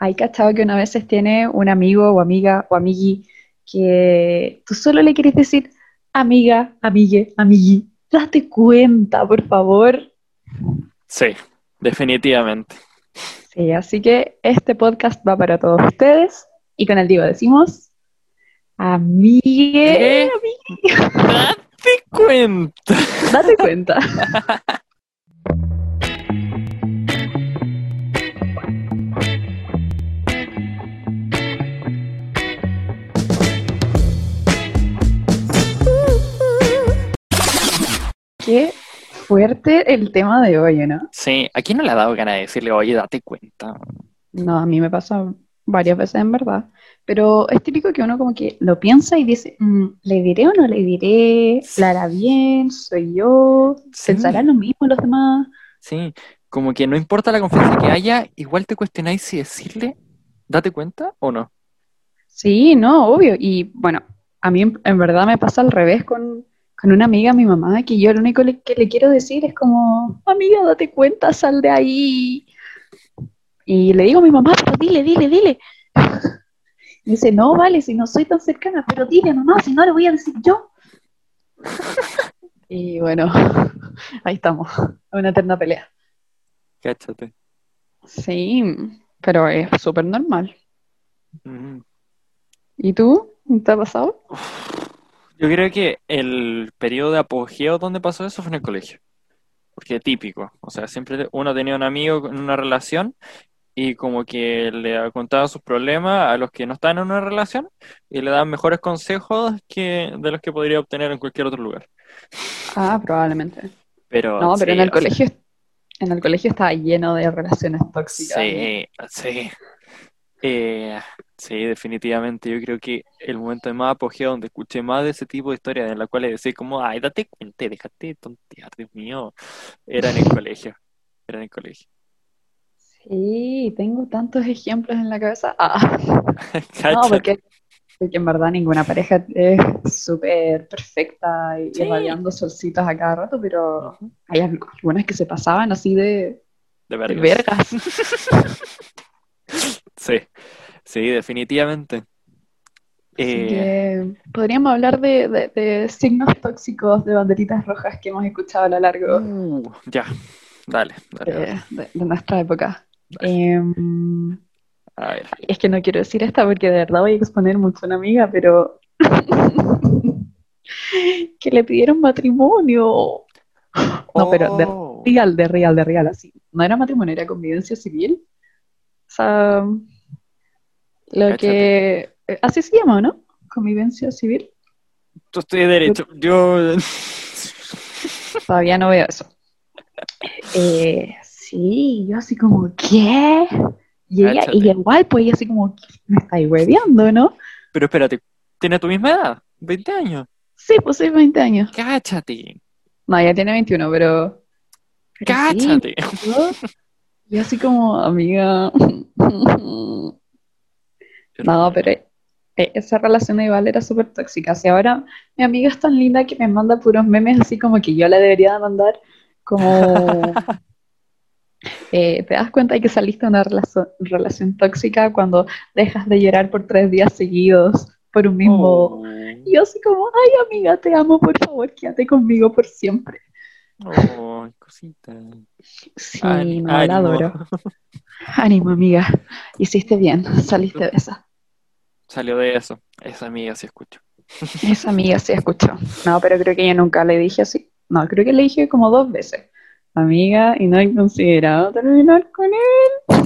hay cachado que una veces tiene un amigo o amiga o amigui que tú solo le quieres decir amiga, amigue, amigui. Date cuenta, por favor. Sí, definitivamente. Sí, así que este podcast va para todos ustedes y con el Divo decimos amigue, ¿Eh? amigue. Date cuenta. Date cuenta. Qué fuerte el tema de hoy, ¿no? Sí, ¿a quién no le ha dado ganas de decirle, oye, date cuenta? No, a mí me pasa varias veces en verdad, pero es típico que uno como que lo piensa y dice, "Mm, ¿le diré o no le diré? ¿La hará bien? ¿Soy yo? Sí. ¿Pensarán lo mismo los demás? Sí, como que no importa la confianza que haya, igual te cuestionáis si decirle, date cuenta o no. Sí, no, obvio. Y bueno, a mí en, en verdad me pasa al revés con, con una amiga, mi mamá, que yo lo único le- que le quiero decir es como, amiga, date cuenta, sal de ahí. Y le digo a mi mamá, pero dile, dile, dile. Y dice, no, vale, si no soy tan cercana, pero dile, mamá, si no le voy a decir yo. Y bueno, ahí estamos, una eterna pelea. Cáchate. Sí, pero es súper normal. Ujú. ¿Y tú? ¿Te ha pasado? Yo creo que el periodo de apogeo donde pasó eso fue en el colegio. Porque típico. O sea, siempre uno tenía un amigo en una relación y como que le contaba sus problemas a los que no están en una relación y le daban mejores consejos que de los que podría obtener en cualquier otro lugar. Ah, probablemente. Pero No, pero sí, en el sea, colegio, en el colegio estaba lleno de relaciones tóxicas. Sí, sí. Eh, sí, definitivamente. Yo creo que el momento de más apogeo donde escuché más de ese tipo de historias en las cuales decía como, ay, date cuenta, déjate de tontear, Dios mío, era en el colegio. Era en el colegio. Sí, tengo tantos ejemplos en la cabeza. Ah, no, porque, porque en verdad ninguna pareja es súper perfecta y Sí. irradiando solcitos a cada rato, pero hay al- algunas que se pasaban así de, De de vergas. Sí, sí, definitivamente. Eh, que podríamos hablar de, de- de signos tóxicos, de banderitas rojas que hemos escuchado a lo largo uh, ya, dale, dale, dale. de, nuestra época. Em, A ver. Es que no quiero decir esta porque de verdad voy a exponer mucho a una amiga, pero que le pidieron matrimonio. No, pero de Oh, real, de real, de real, así. No era matrimonio, era convivencia civil. O sea, lo Cáchate. que... eh, Así se llama, ¿no? Convivencia civil. tú estoy derecho. Yo. Todavía no veo eso. Eh, sí, yo así como, ¿qué? Y ella, Cáchate. y igual, pues ella así como, me estáis hueveando, ¿no? Pero espérate, ¿tiene tu misma edad? ¿20 años? Sí, pues soy 20 años. Cáchate, No, ella tiene 21, pero... pero sí, cáchate. yo, yo así como, amiga... No, pero eh, esa relación igual era súper tóxica. Si ahora mi amiga es tan linda que me manda puros memes así como que yo la debería de mandar como... eh, ¿te das cuenta de que saliste de una relación, relación tóxica cuando dejas de llorar por tres días seguidos por un mismo... Oh, Y yo así como, ay amiga, te amo, por favor, quédate conmigo por siempre. oh, cosita. Sí, no, la adoro. Ánimo, amiga. Hiciste bien, saliste de esa. Salió de eso. Esa amiga sí escucho. Esa amiga sí escuchó. No, pero creo que yo nunca le dije así. No, creo que le dije como dos veces. Amiga, y no he considerado terminar con él.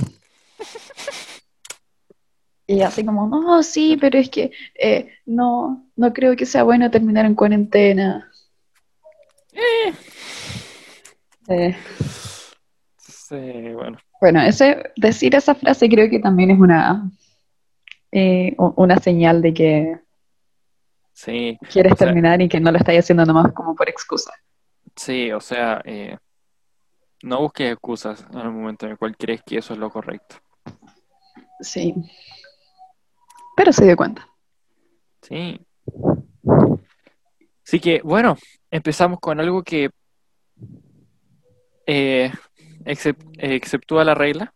Y así como, no, sí, pero es que eh, no, no creo que sea bueno terminar en cuarentena. Eh, Sí, bueno. bueno, ese, decir esa frase creo que también es una, eh, una señal de que Sí, quieres sea- terminar y que no lo estás haciendo nomás como por excusa. sí, o sea, eh, no busques excusas en el momento en el cual crees que eso es lo correcto. Sí. Pero se dio cuenta. Sí. Así que, bueno, empezamos con algo que eh, excep- eh, exceptúa la regla.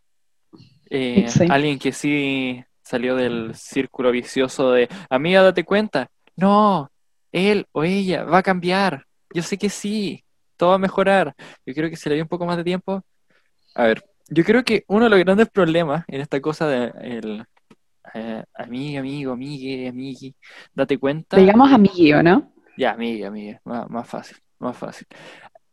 Eh, Sí. alguien que sí salió del círculo vicioso de, amiga, date cuenta. No, él o ella va a cambiar. Yo sé que sí, todo va a mejorar. Yo creo que si le dio un poco más de tiempo. A ver, yo creo que uno de los grandes problemas en esta cosa de el, eh, amiga, amigo, amigue, amigui, date cuenta. Digamos amiguio, ¿no? Ya, amiga, amiga, más, más fácil, más fácil.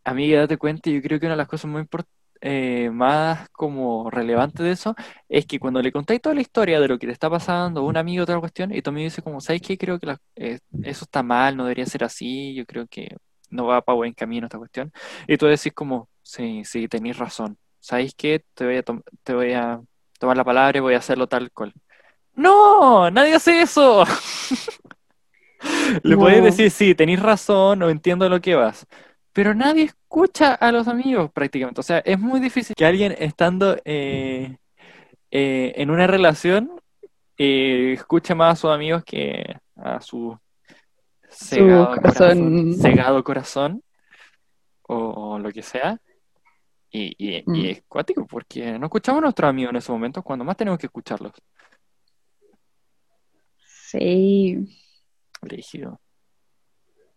Amiga, date cuenta, yo creo que una de las cosas muy import- eh, más como relevantes de eso es que cuando le contáis toda la historia de lo que te está pasando, un amigo o tal cuestión, y tu amigo dice como, ¿sabes qué? Creo que la- eh, eso está mal, no debería ser así, yo creo que no va para buen camino esta cuestión. Y tú decís como, sí, sí, tenéis razón. ¿Sabéis qué? Te voy a, te voy a tomar la palabra y voy a hacerlo tal cual. ¡No! ¡Nadie hace eso! Le No. podéis decir, sí, tenéis razón, o entiendo lo que vas. Pero nadie escucha a los amigos prácticamente. O sea, es muy difícil que alguien estando eh, eh, en una relación eh, escuche más a sus amigos que a su cegado corazón. corazón, cegado corazón o, o lo que sea. Y, y- y Mm. es cuático porque no escuchamos a nuestros amigos en esos momentos cuando más tenemos que escucharlos. Sí. Brígido.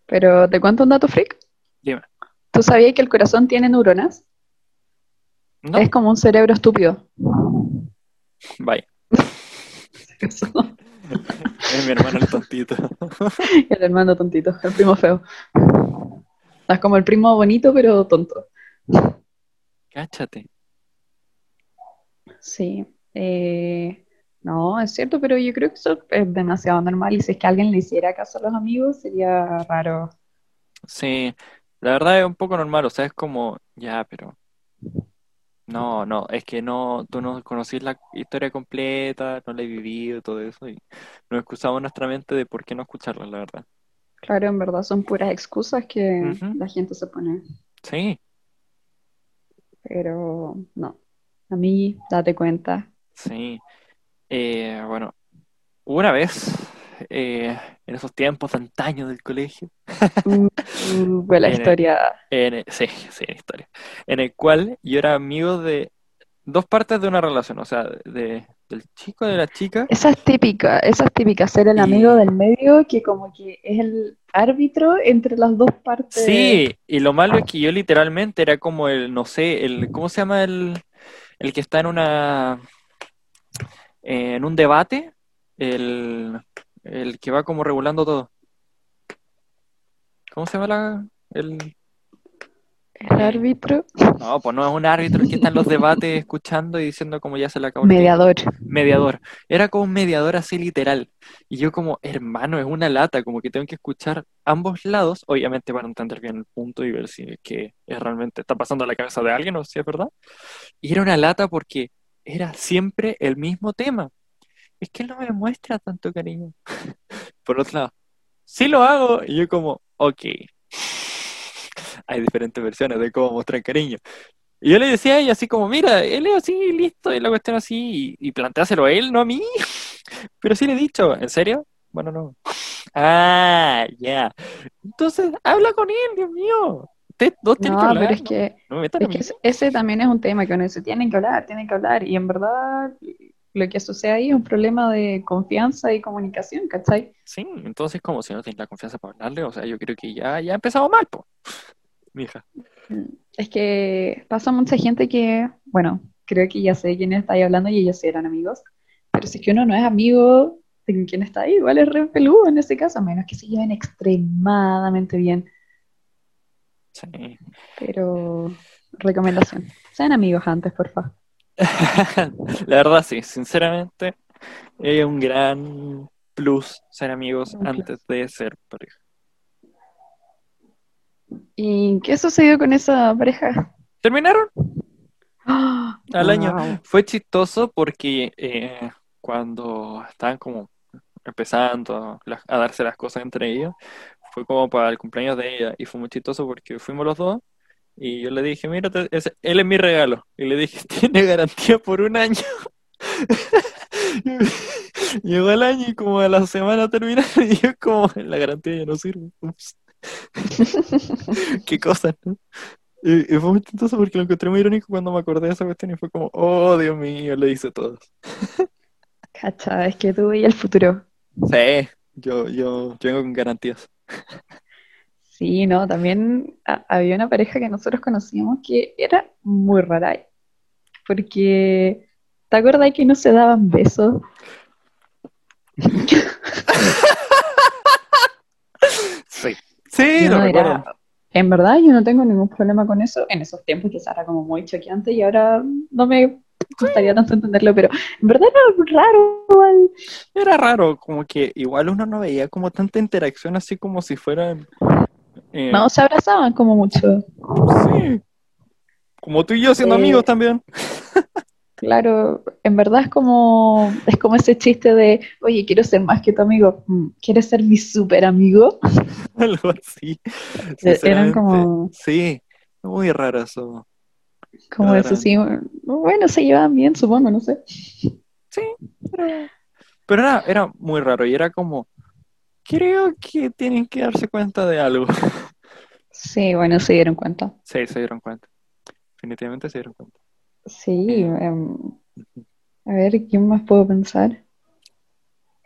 Pero te cuento un dato freak. Dime. ¿Tú sabías que el corazón tiene neuronas? No, Es como un cerebro estúpido. bye. Es mi hermano el tontito. El hermano tontito, el primo feo. Es como el primo bonito, pero tonto. Cáchate. Sí. Eh, no, es cierto, pero yo creo que eso es demasiado normal. Y si es que alguien le hiciera caso a los amigos, sería raro. Sí, la verdad es un poco normal, o sea, es como, ya, pero no, no, es que no, tú no conocís la historia completa, no la he vivido, todo eso, y nos excusamos nuestra mente de por qué no escucharla, la verdad. Claro, en verdad son puras excusas que la gente se pone. Sí, Pero no. A mí, date cuenta. sí. Eh, bueno, una vez, eh, en esos tiempos de antaño del colegio, Mm, fue la Viene. historia. en el- sí, sí, en historia, en el cual yo era amigo de dos partes de una relación, o sea, de, del chico, de la chica, Esa es típica, esa es típica, ser el Y- amigo del medio que como que es el árbitro entre las dos partes. Sí, y lo malo es que yo literalmente era como el, no sé, el, ¿cómo se llama el, el que está en una, eh, en un debate? El, el que va como regulando todo. ¿Cómo se llama la, el, El árbitro, no, pues no es un árbitro el que está en los debates escuchando y diciendo como ya se le acabó mediador. Mediador. Era como un mediador así literal. Y yo como, hermano, es una lata, como que tengo que escuchar ambos lados, obviamente para entender bien el punto y ver si es que es realmente está pasando a la cabeza de alguien o si es verdad. Y era una lata porque era siempre el mismo tema. Es que él no me muestra tanto cariño. Por otro lado, sí lo hago y yo como, ok. Hay diferentes versiones de cómo mostrar cariño. Y yo le decía a ella así como, mira, él es así, listo, y la cuestión así, y, y planteáselo a él, no a mí. Pero sí le he dicho, ¿en serio? Bueno, no. Ah, ya. Entonces, habla con él, Dios mío. Ustedes dos tienen que No, hablar. pero es que, No me metan a es que ese también es un tema que uno dice, tienen que hablar, tienen que hablar. Y en verdad lo que sucede ahí es un problema de confianza y comunicación, ¿cachai? Sí, entonces, como si no tienes la confianza para hablarle, o sea, yo creo que ya, ya empezamos mal, po. Mija. Es que pasa mucha gente que, bueno, creo que ya sé quién está ahí hablando y ellos eran amigos, pero si es que uno no es amigo de quien está ahí, igual es re peludo en ese caso, a menos que se lleven extremadamente bien. Sí. Pero, recomendación, sean amigos antes, por favor. La verdad, sí, sinceramente, es un gran plus ser amigos antes de ser pareja. ¿Y qué sucedió con esa pareja? ¿Terminaron? Al año. Fue chistoso porque eh, cuando estaban como empezando a, a darse las cosas entre ellos, fue como para el cumpleaños de ella y fue muy chistoso porque fuimos los dos y yo le dije, mira, ese- él es mi regalo. Y le dije, tiene garantía por un año. Llegó el año y como a la semana terminaron y yo como, la garantía ya no sirve. Ups. Qué cosas, ¿no? Y, y fue muy chistoso porque lo encontré muy irónico cuando me acordé de esa cuestión y fue como, oh, Dios mío, le hice todo. Cacha, es que tú veías el futuro. Sí, yo, yo, yo vengo con garantías. Sí, no, también ha- había una pareja que nosotros conocíamos que era muy rara, porque ¿te acuerdas que no se daban besos? Sí. Sí, Yo lo no recuerdo. era- en verdad yo no tengo ningún problema con eso. En esos tiempos quizás era como muy choqueante y ahora no me gustaría tanto entenderlo, pero en verdad era raro. igual. Era raro, como que igual uno no veía como tanta interacción así como si fueran... eh, No, se abrazaban como mucho. sí. Como tú y yo siendo Eh, amigos también. Claro, en verdad es como, es como ese chiste de, oye, quiero ser más que tu amigo. Mm, ¿Quieres ser mi super amigo? Algo así. Eran sinceramente. como, Sí, muy raro eso. como eso, Eran- sí. Bueno, se llevaban bien, supongo, no sé. Sí, pero, pero era, era muy raro y era como, creo que tienen que darse cuenta de algo. Sí, bueno, se dieron cuenta. Sí, se dieron cuenta. Definitivamente se dieron cuenta. Sí, em, a ver, ¿quién más puedo pensar?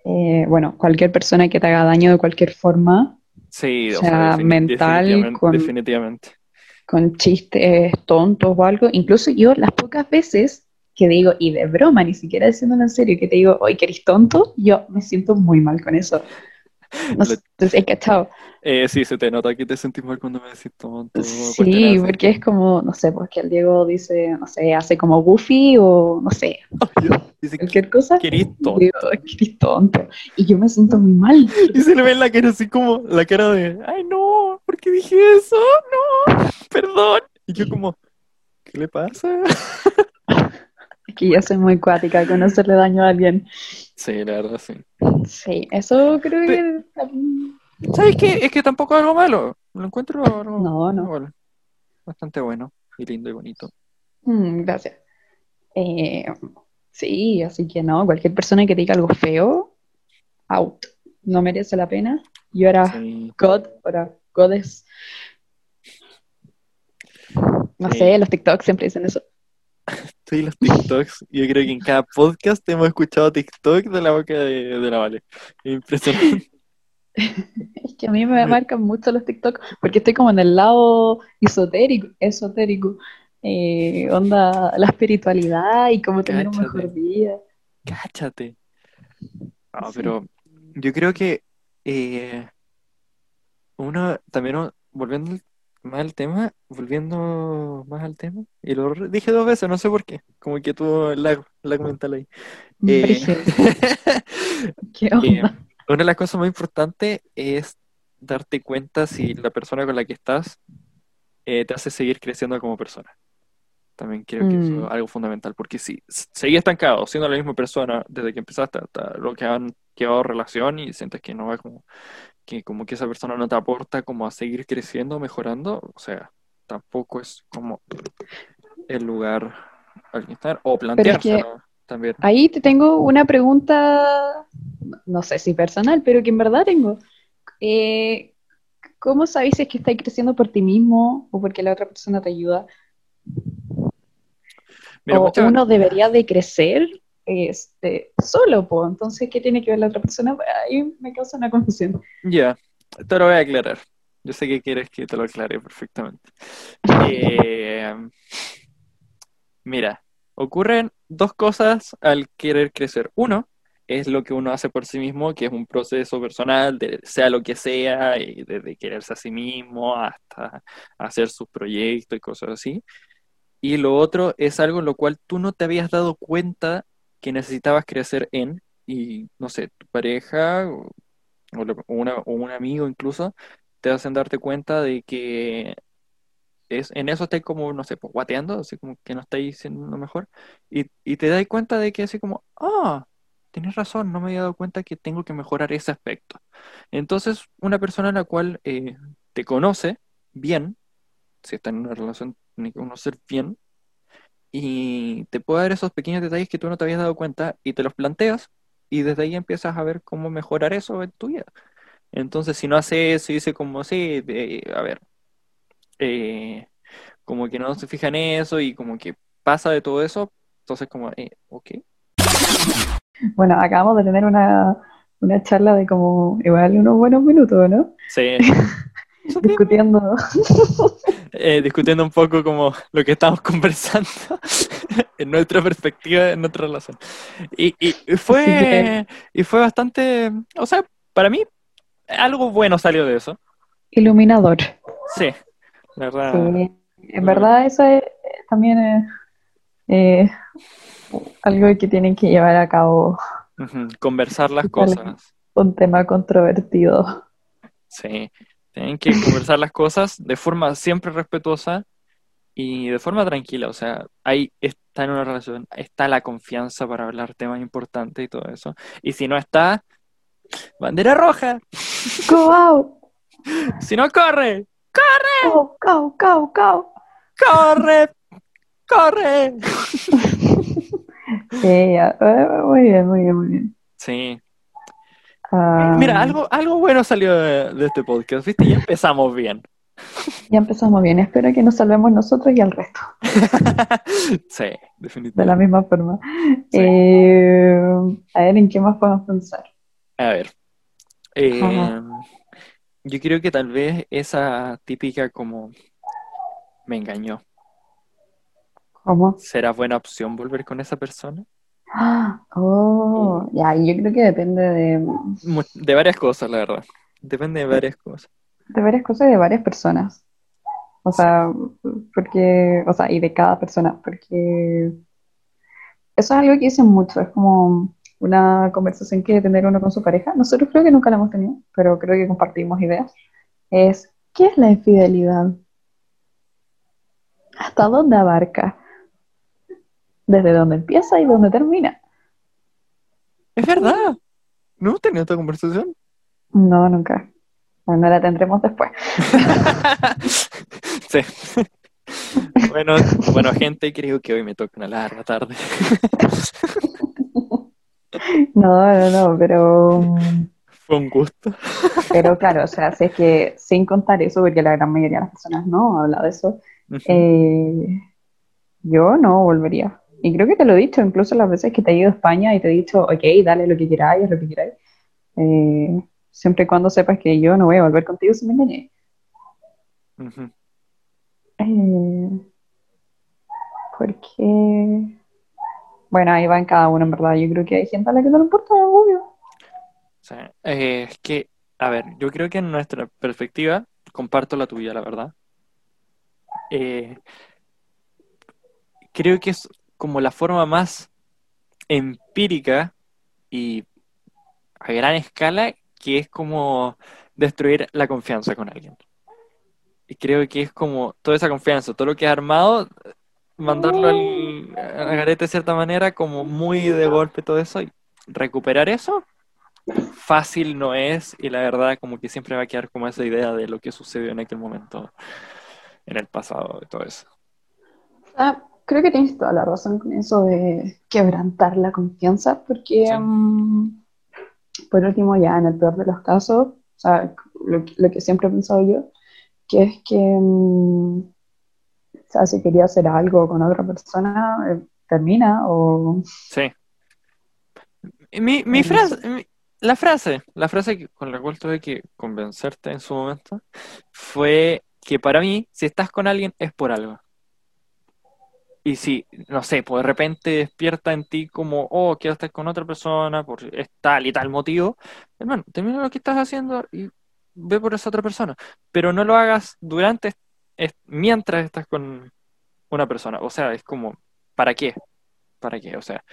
Eh, bueno, cualquier persona que te haga daño de cualquier forma, Sí, O sea, defini- mental definitivamente, con- definitivamente. con chistes tontos o algo, incluso yo las pocas veces que digo, y de broma, ni siquiera diciéndolo en serio, que te digo, oye, que eres tonto, yo me siento muy mal con eso. No sé, entonces, he cachado. Eh, sí, se te nota que te sentís mal cuando me decís tonto. Sí, porque es como, no sé, porque el Diego dice, no sé, hace como Goofy o no sé, Dice cualquier cosa. tonto. Digo, que eres tonto. Y yo me siento muy mal. Y se le ve la cara así como la cara de, ay no, ¿por qué dije eso? No, perdón. Y yo como, ¿qué le pasa? Es que yo soy muy cuática con hacerle daño a alguien. Sí, la verdad, sí. Sí, eso creo que... ¿Sabes qué? Es que tampoco es algo malo. Lo encuentro algo- No, no. bastante bueno y lindo y bonito. mm, gracias. Eh, sí, así que no, cualquier persona que diga algo feo, out. No merece la pena. Yo era Sí. God, ahora God es... No Sí. sé, los TikToks siempre dicen eso. Sí, los TikToks. Yo creo que en cada podcast hemos escuchado TikTok de la boca de, de la Vale. Impresionante. Es que a mí me marcan mucho los TikTok porque estoy como en el lado esotérico, esotérico. Eh, onda la espiritualidad y cómo tener un mejor día. Cáchate. No, Sí. pero yo creo que eh, uno también, volviendo al- más al tema, volviendo más al tema, y lo dije dos veces, no sé por qué, como que tuvo lag, lag mental ahí. Eh, Brígido. ¿Qué eh, una de las cosas más importantes es darte cuenta si la persona con la que estás eh, te hace seguir creciendo como persona. También creo que eso Mm. es algo fundamental, porque si seguís estancado siendo la misma persona desde que empezaste hasta lo que han llevado relación y sientes que no va como que como que esa persona no te aporta como a seguir creciendo, mejorando, o sea, tampoco es como el lugar al que estar o es que- planteárselo también. Ahí te tengo una pregunta, no sé si personal, pero que en verdad tengo. Eh, ¿cómo sabéis si es que estáis creciendo por ti mismo o porque la otra persona te ayuda? Mira, o uno debería de crecer este, solo, pues. Entonces, ¿qué tiene que ver la otra persona? Ahí me causa una confusión. Ya, te lo voy a aclarar. Yo sé que quieres que te lo aclare perfectamente. Eh, mira, ocurren dos cosas al querer crecer. Uno es lo que uno hace por sí mismo, que es un proceso personal, sea lo que sea, y desde quererse a sí mismo hasta hacer sus proyectos y cosas así. Y lo otro es algo en lo cual tú no te habías dado cuenta que necesitabas crecer en, y no sé, tu pareja o, un amigo incluso te hacen darte cuenta de que es, en eso estáis como, no sé, pues, guateando, así como que no estáis siendo lo mejor, y, y te das cuenta de que así como, ah, tienes razón, no me había dado cuenta que tengo que mejorar ese aspecto. Entonces, una persona a la cual eh, te conoce bien, si está en una relación, tiene que conocer bien, y te puede dar esos pequeños detalles que tú no te habías dado cuenta y te los planteas, y desde ahí empiezas a ver cómo mejorar eso en tu vida. Entonces, si no hace eso y dice como, sí, de- a ver, eh, como que no se fija en eso y como que pasa de todo eso, entonces como, eh, ok. Bueno, acabamos de tener una, una charla de como igual unos buenos minutos, ¿no? Sí. Discutiendo. Eh, discutiendo un poco como lo que estamos conversando en nuestra perspectiva, en nuestra relación. Y, y fue, y fue bastante, o sea, para mí algo bueno salió de eso. Iluminador. Sí, la verdad. Sí. En verdad eso es, también es eh, algo que tienen que llevar a cabo Conversar las cosas. un tema controvertido. Sí, tienen que conversar las cosas de forma siempre respetuosa y de forma tranquila. O sea, ahí está en una relación, está la confianza para hablar temas importantes y todo eso. Y si no está, bandera roja. Go out, Si no, corre, go, go, go, go. corre, corre. Sí, ya, eh, muy bien, muy bien, muy bien. Sí. Ah, Mira, algo, algo bueno salió de, de este podcast, ¿viste? Ya empezamos bien. Ya empezamos bien, espero que nos salvemos nosotros y el resto, Sí, de definitivamente. la misma forma. Sí. Eh, a ver, ¿en qué más podemos pensar? A ver, eh, yo creo que tal vez esa típica como me engañó. ¿Cómo? ¿Será buena opción volver con esa persona? Oh, ya, y yo creo que depende de, De varias cosas, la verdad. Depende de varias cosas. de varias cosas y de varias personas. O sea, porque, o sea, y de cada persona, porque eso es algo que dicen mucho, es como una conversación que tener uno con su pareja. Nosotros creo que nunca la hemos tenido, pero creo que compartimos ideas. Es, ¿qué es la infidelidad? ¿Hasta dónde abarca? ¿Desde dónde empieza y dónde termina? Es verdad. ¿No hemos tenido esta conversación? No, nunca. Bueno, la tendremos después. Sí. Bueno, bueno, gente, creo que hoy me toca una larga tarde. No, no, no, pero, mm, Fue un gusto. pero claro, o sea, si es que sin contar eso, porque la gran mayoría de las personas no habla de eso, eh, yo no volvería. Y creo que te lo he dicho, incluso las veces que te he ido a España y te he dicho, ok, dale lo que queráis, lo que queráis. Eh, siempre y cuando sepas que yo no voy a volver contigo si me engañé. Ujú. Eh, porque, bueno, ahí va en cada uno, en verdad. Yo creo que hay gente a la que no le importa, obvio. Sí. Eh, es que, a ver, yo creo que en nuestra perspectiva, comparto la tuya, la verdad. Eh, creo que es como la forma más empírica y a gran escala que es como destruir la confianza con alguien. Y creo que es como toda esa confianza, todo lo que has armado, mandarlo al, al garete de cierta manera, como muy de golpe todo eso, y recuperar eso, fácil no es, y la verdad como que siempre va a quedar como esa idea de lo que sucedió en aquel momento, en el pasado, y todo eso. Ah, creo que tienes toda la razón con eso de quebrantar la confianza, porque Sí. mm, por último, ya en el peor de los casos, o sea, lo, que- lo que siempre he pensado yo, que es que mm, o sea, si quería hacer algo con otra persona, eh, termina o Sí. Mi, mi frase, mi- la frase, la frase que- con la cual tuve que convencerte en su momento fue que para mí, si estás con alguien, es por algo. Y si, no sé, pues de repente despierta en ti como, oh, quiero estar con otra persona por tal y tal motivo, hermano, termina lo que estás haciendo y ve por esa otra persona. Pero no lo hagas durante, mientras estás con una persona. O sea, es como, ¿para qué? ¿Para qué? O sea,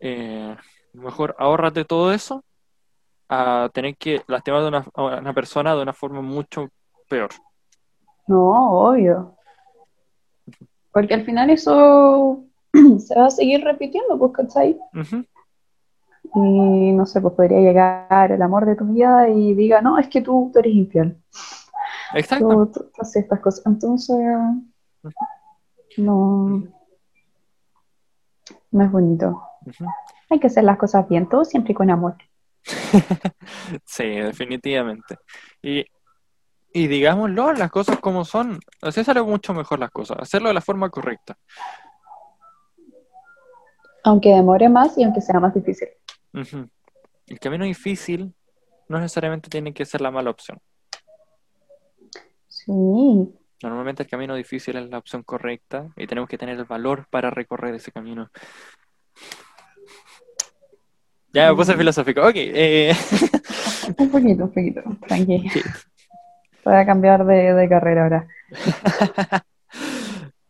eh, mejor ahórrate todo eso a tener que lastimar a a una persona de una forma mucho peor. no, obvio. Porque al final eso se va a seguir repitiendo, pues, ¿cachai? Ujú, Y no sé, pues podría llegar el amor de tu vida y diga, no, es que tú, tú eres infiel. Exacto. Tú, tú- tú haces estas cosas. Entonces, no, no es bonito. Hay que hacer las cosas bien, todo siempre con amor. Sí, definitivamente. Y y digámoslo, las cosas como son. Así sale mucho mejor las cosas, hacerlo de la forma correcta. Aunque demore más y aunque sea más difícil. El camino difícil no necesariamente tiene que ser la mala opción. Sí, Normalmente el camino difícil es la opción correcta y tenemos que tener el valor para recorrer ese camino. Ya me puse Mm. filosófico. Ok. eh, un poquito, un poquito, tranqui. Sí. Voy a cambiar de, de carrera ahora.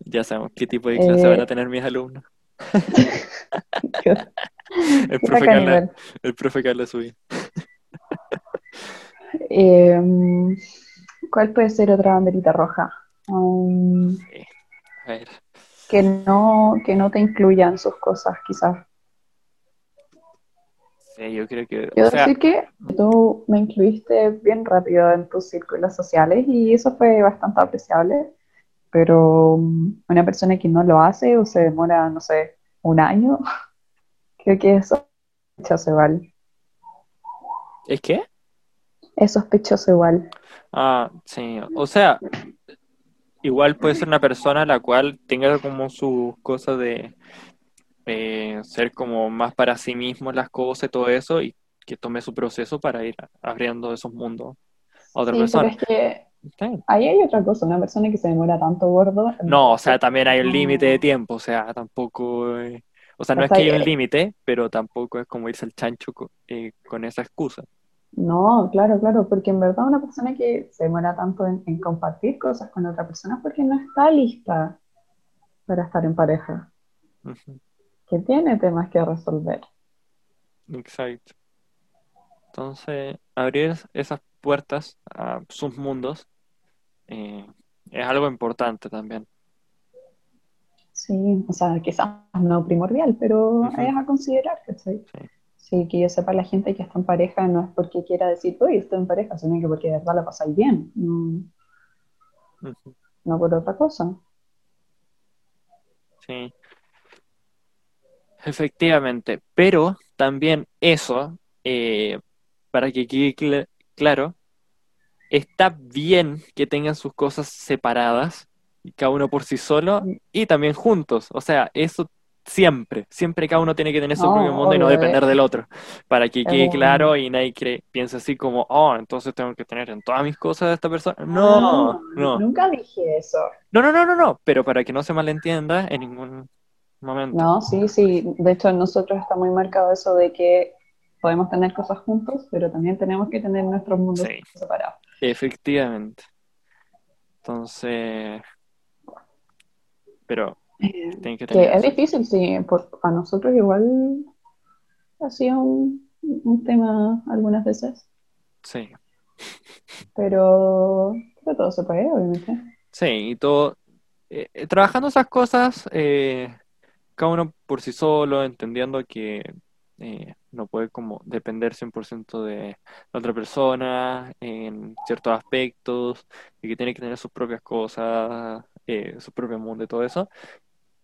ya sabemos qué tipo de clase Eh, van a tener mis alumnos. El profe Carla, el profe Carla subí. Eh, ¿cuál puede ser otra banderita roja? Um, A ver. que no, que no te incluyan sus cosas, quizás. Sí, yo creo que, Quiero o sea, decir que tú me incluiste bien rápido en tus círculos sociales y eso fue bastante apreciable, pero um, una persona que no lo hace o se demora, no sé, un año, creo que es sospechoso igual. ¿es qué? Es sospechoso igual. Ah, sí, o sea, igual puede ser una persona la cual tenga como sus cosas de eh, ser como más para sí mismo las cosas y todo eso y que tome su proceso para ir abriendo esos mundos a otra Sí, pero persona. es que ahí hay otra cosa, una persona que se demora tanto gordo. No, o sea, también hay un límite de tiempo, o sea, tampoco, eh, o sea, no O es sea, que haya un límite, pero tampoco es como irse al chancho eh, con esa excusa. No, claro, claro, porque en verdad una persona que se demora tanto en, en compartir cosas con otra persona es porque no está lista para estar en pareja, que tiene temas que resolver. Exacto. Entonces, abrir esas puertas a sus mundos eh, es algo importante también. Sí, o sea, quizás no primordial, pero Ujú. es a considerar, ¿cachai? Sí. Sí, que yo sepa, la gente que está en pareja no es porque quiera decir, oye, estoy en pareja, sino que porque de verdad la pasáis bien, no, no por otra cosa. Sí. Efectivamente, pero también eso, eh, para que quede cl- claro, está bien que tengan sus cosas separadas, cada uno por sí solo, y también juntos. O sea, eso siempre, siempre cada uno tiene que tener su No, propio mundo y no depender del otro, para que quede claro y nadie cree, piense así como, oh, entonces tengo que tener en todas mis cosas a esta persona. No, Ah, no, nunca dije eso. no, no, no, no, no, pero para que no se malentienda en ningún momento. No, sí, sí. De hecho, en nosotros está muy marcado eso de que podemos tener cosas juntos, pero también tenemos que tener nuestros mundos Sí, separados. efectivamente. Entonces, pero Eh, tienen que que tener es difícil, sí. Por, para nosotros igual ha sido un, un tema algunas veces, Sí, pero, pero todo se puede, obviamente. sí, y todo, eh, eh, trabajando esas cosas, eh, cada uno por sí solo, entendiendo que eh, no puede como depender 100% de la otra persona en ciertos aspectos, y que tiene que tener sus propias cosas, eh, su propio mundo y todo eso.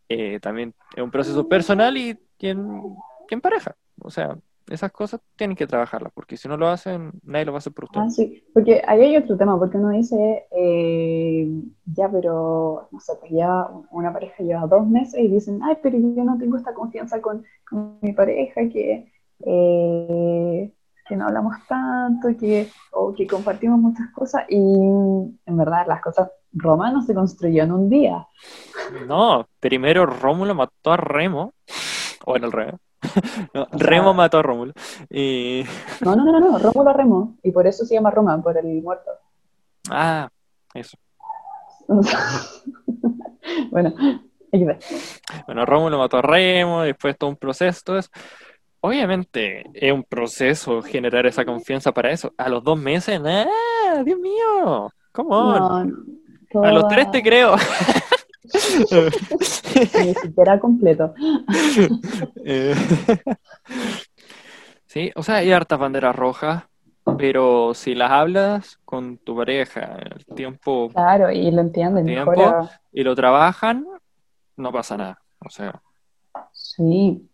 eh, también es un proceso personal y, en, y en pareja. O sea, esas cosas tienen que trabajarlas, porque si no lo hacen, nadie lo va a hacer por Ah, ustedes. sí, porque ahí hay otro tema, porque uno dice, eh, ya, pero, no sé, pues ya una pareja lleva dos meses y dicen, ay, pero yo no tengo esta confianza con, con mi pareja, que, eh, que no hablamos tanto, que, o que compartimos muchas cosas, y en verdad las cosas, Roma no se construyó en un día. No, primero Rómulo mató a Remo, o en el revés. No, Remo sea, mató a Rómulo. Y... no, no, no, no, Rómulo Remo, y por eso se llama Roma, por el muerto. Ah, eso. Bueno. Bueno, Rómulo mató a Remo, después todo un proceso, todo eso. Obviamente es un proceso generar esa confianza para eso. A los dos meses, ¡ah! ¡Dios mío! ¡Come on! No, A los tres te creo. Ni siquiera completo. Sí, o sea, hay hartas banderas rojas, pero si las hablas con tu pareja el tiempo, Claro, y lo entienden, tiempo y lo trabajan, no pasa nada. O sea, Sí.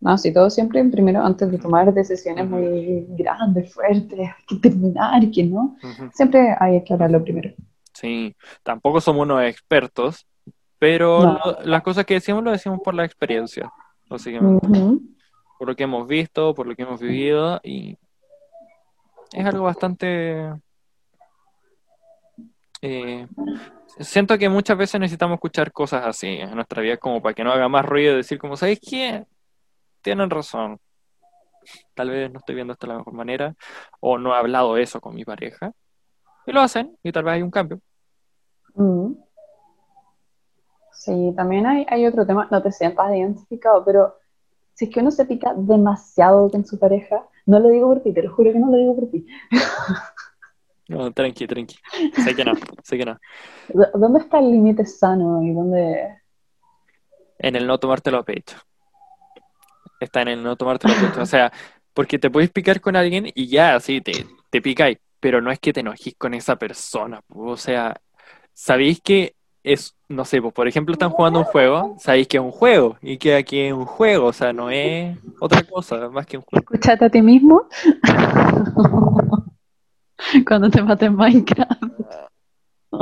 No, sí, todo siempre primero, antes de tomar decisiones muy grandes, fuertes, hay que terminar, que no. Siempre hay que hablarlo primero. Sí, tampoco somos unos expertos, pero No. lo- las cosas que decimos lo decimos por la experiencia, básicamente. Por lo que hemos visto, por lo que hemos vivido, y es algo bastante... eh, siento que muchas veces necesitamos escuchar cosas así en nuestra vida como para que no haga más ruido y decir como, ¿sabes qué? Tienen razón. Tal vez no estoy viendo esto de la mejor manera, o no he hablado eso con mi pareja. Y lo hacen, y tal vez hay un cambio. Mm. Sí, también hay, hay otro tema, no te sientas identificado, pero si es que uno se pica demasiado con su pareja, no lo digo por ti, te lo juro que no lo digo por ti. No, tranqui, tranqui. Sé que no, sé que no. ¿Dó- ¿Dónde está el límite sano y dónde... En el no tomártelo a pecho. Está en el no tomártelo a pecho. O sea, porque te puedes picar con alguien y ya, sí, te, te picáis, pero no es que te enojes con esa persona. po. O sea, sabéis que es, no sé, pues por ejemplo están jugando un juego, sabéis que es un juego y que aquí es un juego, o sea, no es otra cosa más que un juego. Escúchate a ti mismo cuando te mates en Minecraft.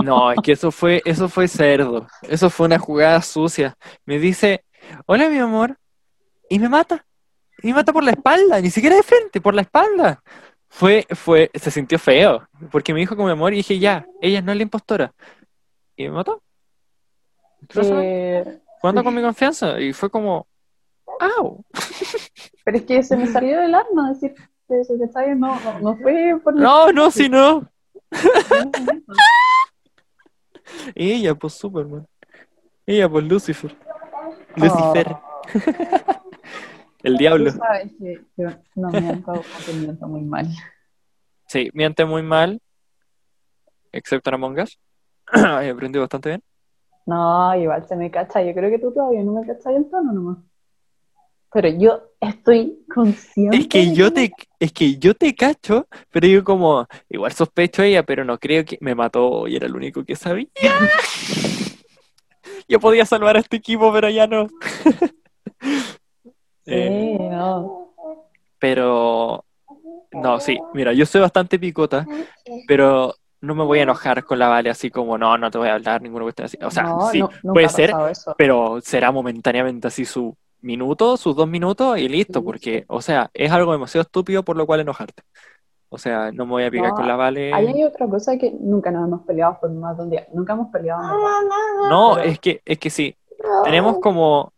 No, es que eso fue, eso fue cerdo. Eso fue una jugada sucia. Me dice, hola mi amor, y me mata. Y me mata por la espalda, ni siquiera de frente, por la espalda. Fue, fue, se sintió feo, porque me dijo con mi amor y dije, ya, ella no es la impostora. Y me mató. Eh, Jugando con mi confianza. Y fue como, ¡au! pero es que se me salió del alma decir eso, ¿cachai? No, no, no fue por... No, no, si no. Ella, pues Superman. Ella, pues Lucifer. Lucifer. El Tú diablo. sabes que yo no miento que miento muy mal. Sí, miente muy mal, excepto en Among Us. He aprendido bastante bien. No, igual se me cacha. Yo creo que tú todavía no me cachas el tono nomás. Pero yo estoy consciente. Es que yo te, es que yo te cacho, pero yo como, igual sospecho a ella, pero no creo que me mató y era el único que sabía. Yo podía salvar a este equipo, pero ya no. Eh, Sí, no. pero no, sí, mira, yo soy bastante picota, pero no me voy a enojar con la Vale así como, no, no te voy a hablar, ninguna cuestión así. O sea, No, sí, no, puede ser, pero será momentáneamente así su minuto, sus dos minutos y listo, Sí. porque, o sea, es algo demasiado estúpido por lo cual enojarte. O sea, no me voy a picar No, con la Vale. Ahí hay otra cosa que nunca nos hemos peleado por más de un día. Nunca hemos peleado, en. No, pero- es que, es que sí, tenemos como,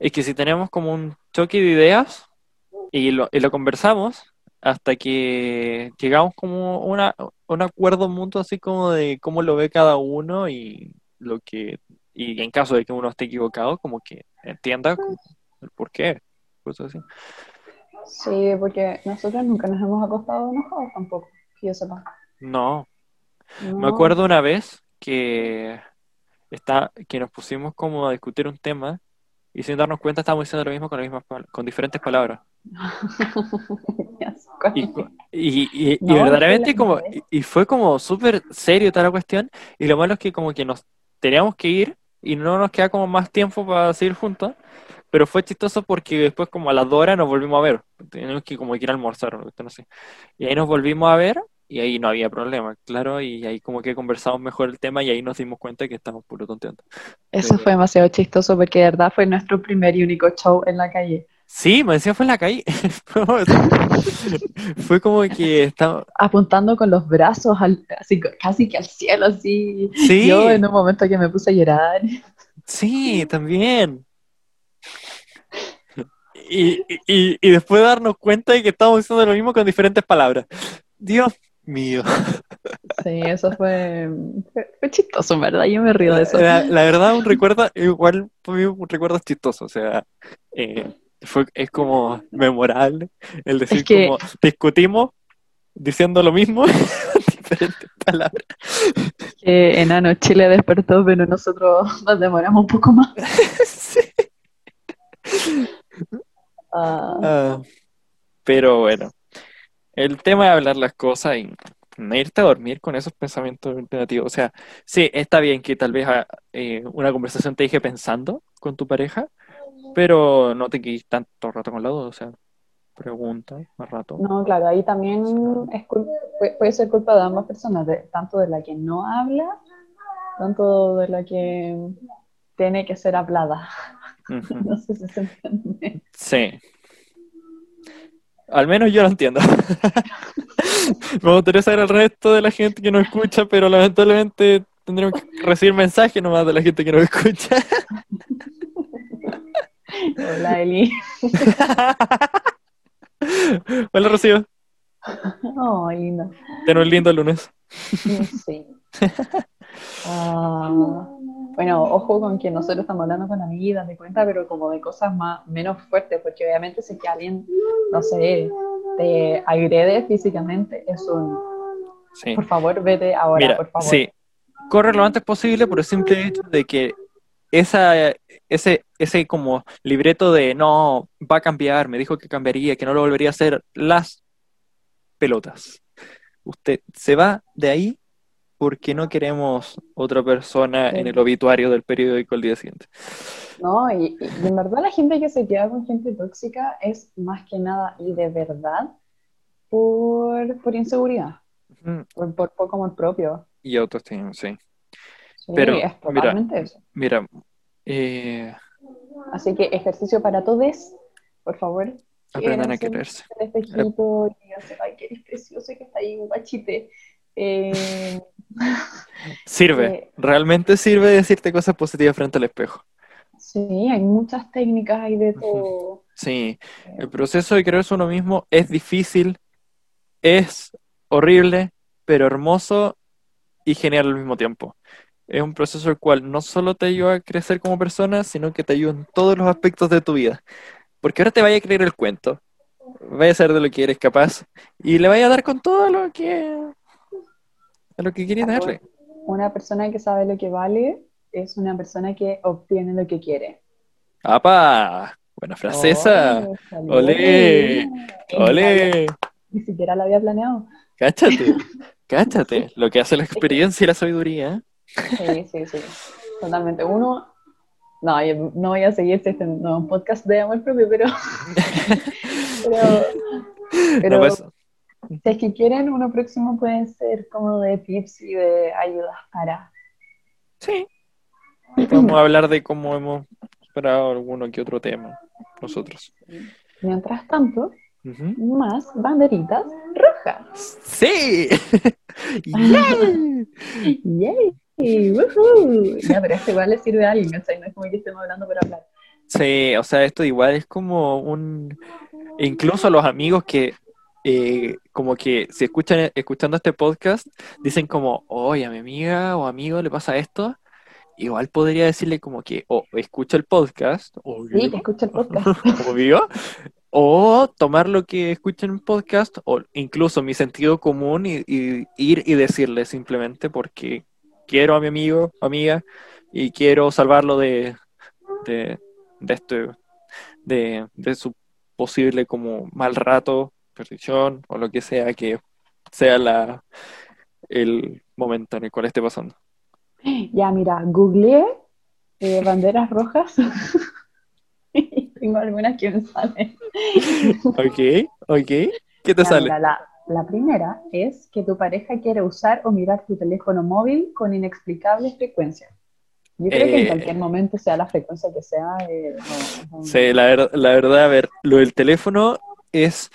es que si tenemos como un choque de ideas y lo, y lo conversamos hasta que llegamos como una, un acuerdo mutuo así como de cómo lo ve cada uno y lo que, y en caso de que uno esté equivocado, como que entienda el por qué, cosas así. Sí, porque nosotros nunca nos hemos acostado enojados tampoco, que yo sepa. No, No. me acuerdo una vez que está, que nos pusimos como a discutir un tema y sin darnos cuenta estábamos diciendo lo mismo con las mismas con diferentes palabras. Y, y, y- y No, verdaderamente es que la como, y, y fue como súper serio toda la cuestión, y lo malo es que como que nos teníamos que ir y no nos queda como más tiempo para seguir juntos, pero fue chistoso porque después como a las dos horas nos volvimos a ver, teníamos que como que ir a almorzar, o no sé. Y ahí nos volvimos a ver y ahí no había problema, claro, y ahí como que conversamos mejor el tema y ahí nos dimos cuenta que estábamos puro tonteando. Eso fue demasiado chistoso porque de verdad fue nuestro primer y único show en la calle. Sí, me decía fue en la calle. fue como que estaba... Apuntando con los brazos al- así, casi que al cielo, así. Sí. Yo en un momento que me puse a llorar. Sí, también. Y, y, y después darnos cuenta de que estábamos diciendo lo mismo con diferentes palabras. Dios mío. Sí, eso fue, fue, chistoso, en verdad. Yo me río de eso. La, la verdad, un recuerdo, igual para mí un recuerdo chistoso. O sea, eh, fue, es como memorable el decir Es que- como discutimos diciendo lo mismo diferentes palabras. Que enano Chile despertó, pero nosotros nos demoramos un poco más. Sí. Ah, Ah, pero bueno, el tema de hablar las cosas y no irte a dormir con esos pensamientos negativos. O sea, sí, está bien que tal vez ah, eh, una conversación te deje pensando con tu pareja, pero no te quedes tanto rato con la duda, o sea, pregunta más rato. No, claro, ahí también es puede, puede ser culpa de ambas personas, de- tanto de la que no habla, tanto de la que tiene que ser hablada. No sé si se entiende. Sí. Al menos yo lo entiendo. Me gustaría saber al resto de la gente que nos escucha, pero lamentablemente tendremos que recibir mensajes nomás de la gente que nos escucha. Hola, Eli. Hola, Rocío. Ay, no. Ten un lindo lunes. Sí. Ah, bueno, ojo con que nosotros estamos hablando con amigas de cuenta, pero como de cosas más, menos fuertes, porque obviamente si es que alguien, no sé, te agrede físicamente, es un, Sí. por favor, vete ahora, Mira, por favor. sí. Corre lo antes posible por el simple hecho de que esa, ese, ese como libreto de no, va a cambiar, me dijo que cambiaría, que no lo volvería a hacer, las pelotas. Usted se va de ahí porque no queremos otra persona en el obituario del periódico el día siguiente. No, y, y en verdad la gente que se queda con gente tóxica es más que nada y de verdad por, por inseguridad, por, por poco amor propio. Y autoestima, sí. Sí, Pero, es mira, totalmente eso. Mira, eh, Así que ejercicio para todos, por favor. aprendan a quererse. el espejito y díganse, ay, que eres precioso que está ahí, un guachite. Eh, Sirve, Eh, realmente sirve decirte cosas positivas frente al espejo. sí, hay muchas técnicas, hay de todo. Sí, el proceso de creerse uno mismo es difícil, es horrible, pero hermoso y genial al mismo tiempo. Es un proceso el cual no solo te ayuda a crecer como persona, sino que te ayuda en todos los aspectos de tu vida. Porque ahora te vaya a creer el cuento, vaya a ser de lo que eres capaz y le vaya a dar con todo lo que a lo que querías darle. Una persona que sabe lo que vale es una persona que obtiene lo que quiere. ¡Apa! Buena frase esa. Oh, ¡Olé! ¡Ole! Ni siquiera la había planeado. Cáchate, cáchate, lo que hace la experiencia y la sabiduría. Sí, sí, sí. Totalmente. Uno, no, yo no voy a seguir este no, un podcast de amor propio, pero, pero, pero No, pues, si es que quieren, uno próximo puede ser como de tips y de ayudas para. sí. Vamos a hablar de cómo hemos superado alguno que otro tema nosotros. Mientras tanto, más banderitas rojas. ¡Sí! ¡Yay! ¡Yay! ¡Woohoo! Ya, pero esto igual le sirve a alguien, ¿cachai? No es como que estemos hablando por hablar. Sí, o sea, esto igual es como un... Incluso los amigos que, eh, como que si escuchan, escuchando este podcast, dicen como, oye, a mi amiga o amigo le pasa esto, igual podría decirle como que, o escucha el podcast, o Sí, escucha el podcast. obvio, o tomar lo que escuchan en podcast, o incluso mi sentido común y, y ir y decirle simplemente porque quiero a mi amigo o amiga y quiero salvarlo de, de, de este, de, de su posible como mal rato, perdición o lo que sea que sea la el momento en el cual esté pasando. Ya, mira, googleé eh, banderas rojas. Tengo algunas que me salen. Ok, ok. ¿Qué te Ya, sale? mira, la, la primera es que tu pareja quiere usar o mirar tu teléfono móvil con inexplicables frecuencias. Yo creo que en Eh. cualquier momento, sea la frecuencia que sea, eh, no- no- Sí, la, ver- la verdad, a ver, lo del teléfono es,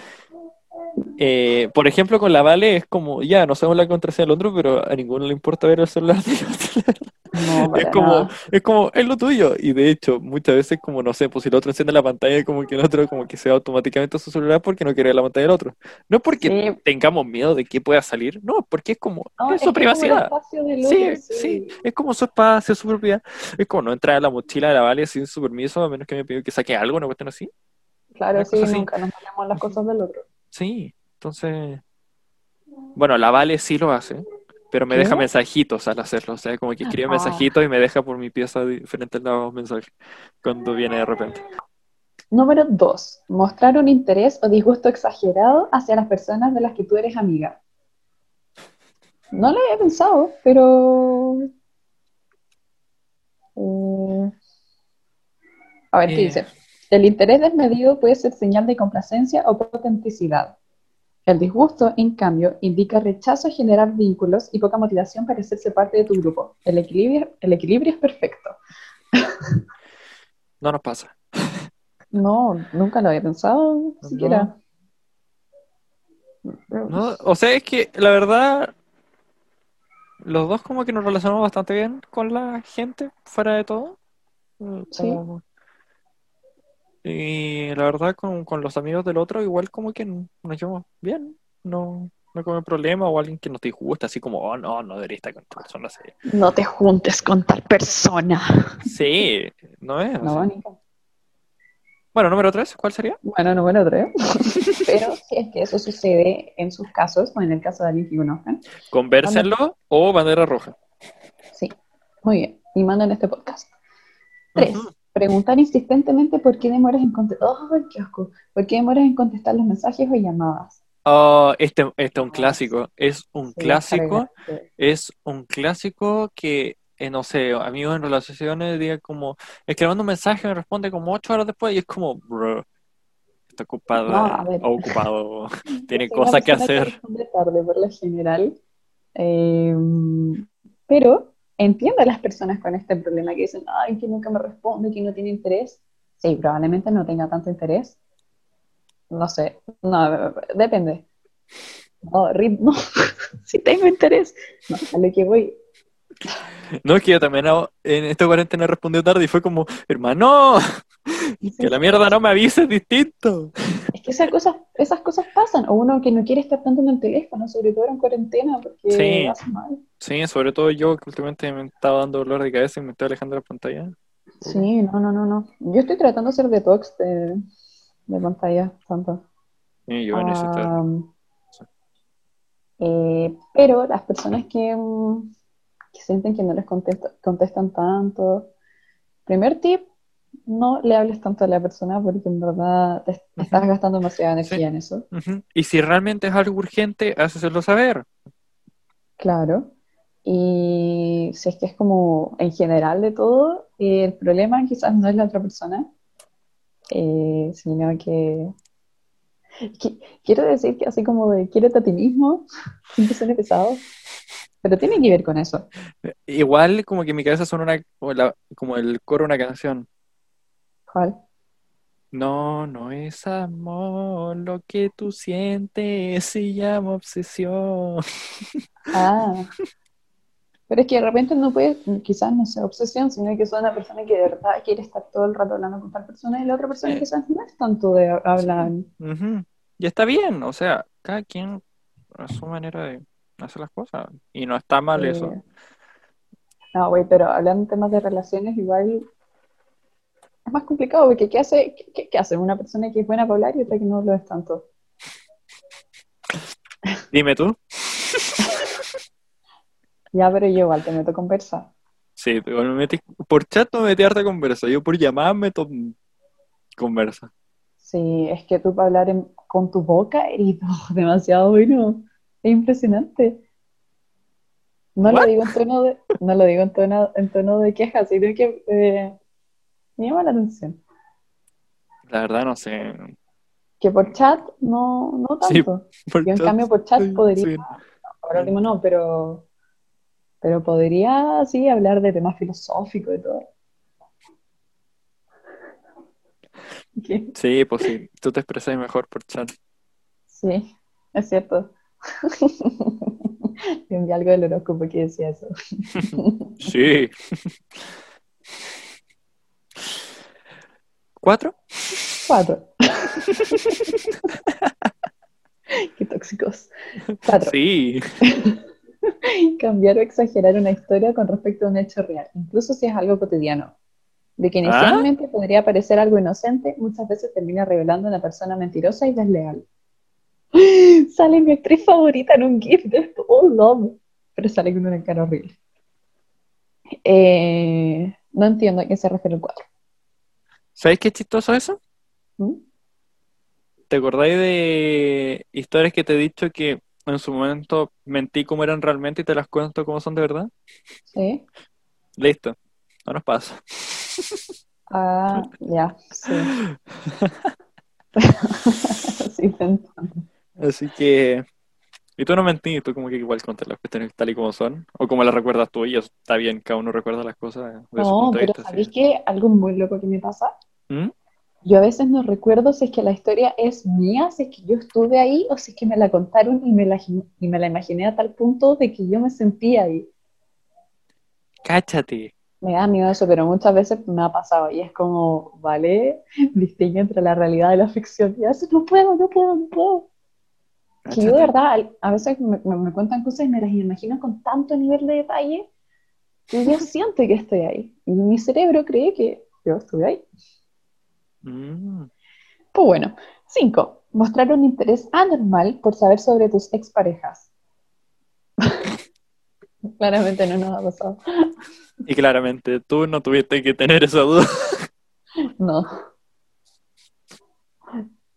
eh, por ejemplo, con la Vale es como, ya, no sabemos la contraseña del otro, pero a ninguno le importa ver el celular no, Es como, nada. es como, es lo tuyo. Y de hecho, muchas veces como, no sé, pues si el otro enciende la pantalla, como que el otro como que se va automáticamente a su celular porque no quiere ver la pantalla del otro. No es porque Sí. tengamos miedo de que pueda salir, no, porque es como, No, es es su privacidad. Sí, sí, es como su espacio, su propiedad. Es como no entrar a la mochila de la Vale sin su permiso, a menos que me pidió que saque algo, una cuestión así. Claro, sí, cosa así. nunca nos metemos las cosas del otro. Sí, entonces. Bueno, la Vale sí lo hace, pero me ¿Qué? deja mensajitos al hacerlo. O sea, como que escribe Ah. mensajitos y me deja por mi pieza diferente los mensajes cuando viene de repente. Número dos, mostrar un interés o disgusto exagerado hacia las personas de las que tú eres amiga. No lo había pensado, pero... eh, A ver, ¿qué Eh, dice? El interés desmedido puede ser señal de complacencia o potenticidad. El disgusto, en cambio, indica rechazo a generar vínculos y poca motivación para hacerse parte de tu grupo. El equilibrio, el equilibrio es perfecto. No nos pasa. No, nunca lo había pensado, No. siquiera. No, o sea, es que la verdad, los dos como que nos relacionamos bastante bien con la gente, fuera de todo. Sí. como- Y la verdad, con, con los amigos del otro, igual como que nos llevamos bien. No, no como problema o alguien que nos disgusta, así como, oh, no, no debería estar con esta persona. No te juntes con tal persona. Sí, no es No, así. Bueno, número tres, ¿cuál sería? Bueno, número tres. Pero si es que eso sucede en sus casos o en el caso de alguien que conozcan, Convérsenlo o bandera roja. sí. Muy bien. Y mandan este podcast. Tres. Preguntar insistentemente por qué demoras en contestar. ¡Ay, qué asco! ¿Por qué demoras en contestar los mensajes o llamadas? Oh, este, este es un clásico. Es un Sí, clásico. Es un clásico que, eh, no sé, amigos en relaciones digan como, es que le mando un mensaje y me responde como ocho horas después y es como, bro, está ocupada No, o ocupado, tiene cosas que hacer. responde tarde por lo general. Eh, pero entiendo a las personas con este problema que dicen, ay, que nunca me responde, que no tiene interés. Sí, probablemente no tenga tanto interés. No sé, no, depende. No, ritmo, si tengo interés. No, a lo que voy. No, es que yo también hago- en esta cuarentena respondió tarde y fue como, hermano, que la mierda no me avises distinto. Que esas cosas, esas cosas pasan. O uno que no quiere estar tanto en el teléfono, sobre todo en cuarentena, porque Sí. hace mal. Sí, sobre todo yo que últimamente me estaba dando dolor de cabeza y me estoy alejando de la pantalla. Sí, no, no, no, no. Yo estoy tratando de hacer detox de, de pantalla, tanto. Y yo necesito... Am, eh, pero las personas que, mm, que sienten que no les contesta- contestan tanto, primer tip, no le hables tanto a la persona porque en verdad te, estás gastando demasiada energía Sí. en eso. Y si realmente es algo urgente, háceselo saber. Claro. Y si es que es como en general de todo, eh, el problema quizás no es la otra persona, eh, sino que, que- quiero decir que así como de quiérete a ti mismo, sin que suene pesado, pero tiene que ver con eso. Igual como que en mi cabeza suena una, como, la- como el coro de una canción. ¿Cuál? No, no es amor lo que tú sientes, se llama obsesión. Ah, pero es que de repente no puede, quizás no sea obsesión, sino que es una persona que de verdad quiere estar todo el rato hablando con tal persona y la otra persona Sí. quizás no es tanto de hablar. Ujú. Y está bien, o sea, cada quien a su manera de hacer las cosas. Y no está mal eso. Eh, No, güey, pero hablando en temas de relaciones, igual es más complicado, porque ¿qué hace, qué, qué hace una persona que es buena para hablar y otra que no lo es tanto? Dime tú. Ya, pero yo igual te meto a conversar. Sí, igual me metí, por chat no me metí harta conversa, yo por llamada meto conversa. Sí, es que tú para hablar en- con tu boca eres oh, demasiado bueno. Es impresionante. No lo digo en tono de, no lo digo en tono, en tono de queja, sino que eh, me llama la atención. La verdad no sé. Que por chat no, no Sí, tanto. Por Yo en chat cambio por chat sí, podría, sí. ahora último no, pero, pero podría sí hablar de temas filosóficos y todo. ¿Qué? Sí, pues sí, tú te expresas mejor por chat. Sí, es cierto. Le envié algo del horóscopo que decía eso. Sí. ¿Cuatro? Cuatro. Qué tóxicos. Cuatro. Sí. Cambiar o exagerar una historia con respecto a un hecho real, incluso si es algo cotidiano. De que ¿Ah? inicialmente ¿Ah? podría parecer algo inocente, muchas veces termina revelando a una persona mentirosa y desleal. Sale mi actriz favorita en un GIF de. Oh, love. Pero sale con una cara horrible. Eh, no entiendo a qué se refiere el 4. ¿Sabéis qué chistoso eso? ¿Mm? ¿Te acordáis de historias que te he dicho que en su momento mentí cómo eran realmente y te las cuento cómo son de verdad? Sí. Listo, no nos pasa. Ah, ya, sí Así que y tú no mentís, tú como que igual contas las cuestiones tal y como son, o como las recuerdas tú, y eso está bien, cada uno recuerda las cosas de su No, punto de pero vista. ¿sabéis sí. qué? Algo muy loco que me pasa. ¿Mm? Yo a veces no recuerdo si es que la historia es mía, si es que yo estuve ahí, o si es que me la contaron y me la, y me la imaginé a tal punto de que yo me sentía ahí. Cáchate. Me da miedo eso, pero muchas veces me ha pasado y es como, vale, distingue entre la realidad y la ficción. Y a veces no puedo, no puedo, no puedo. Que yo de verdad, a veces me, me- cuentan cosas y me las imagino con tanto nivel de detalle que yo siento que estoy ahí. Y mi cerebro cree que yo estuve ahí. Mm. Pues bueno, cinco, mostrar un interés anormal por saber sobre tus exparejas. Claramente no nos ha pasado. Y claramente tú no tuviste que tener esa duda. No.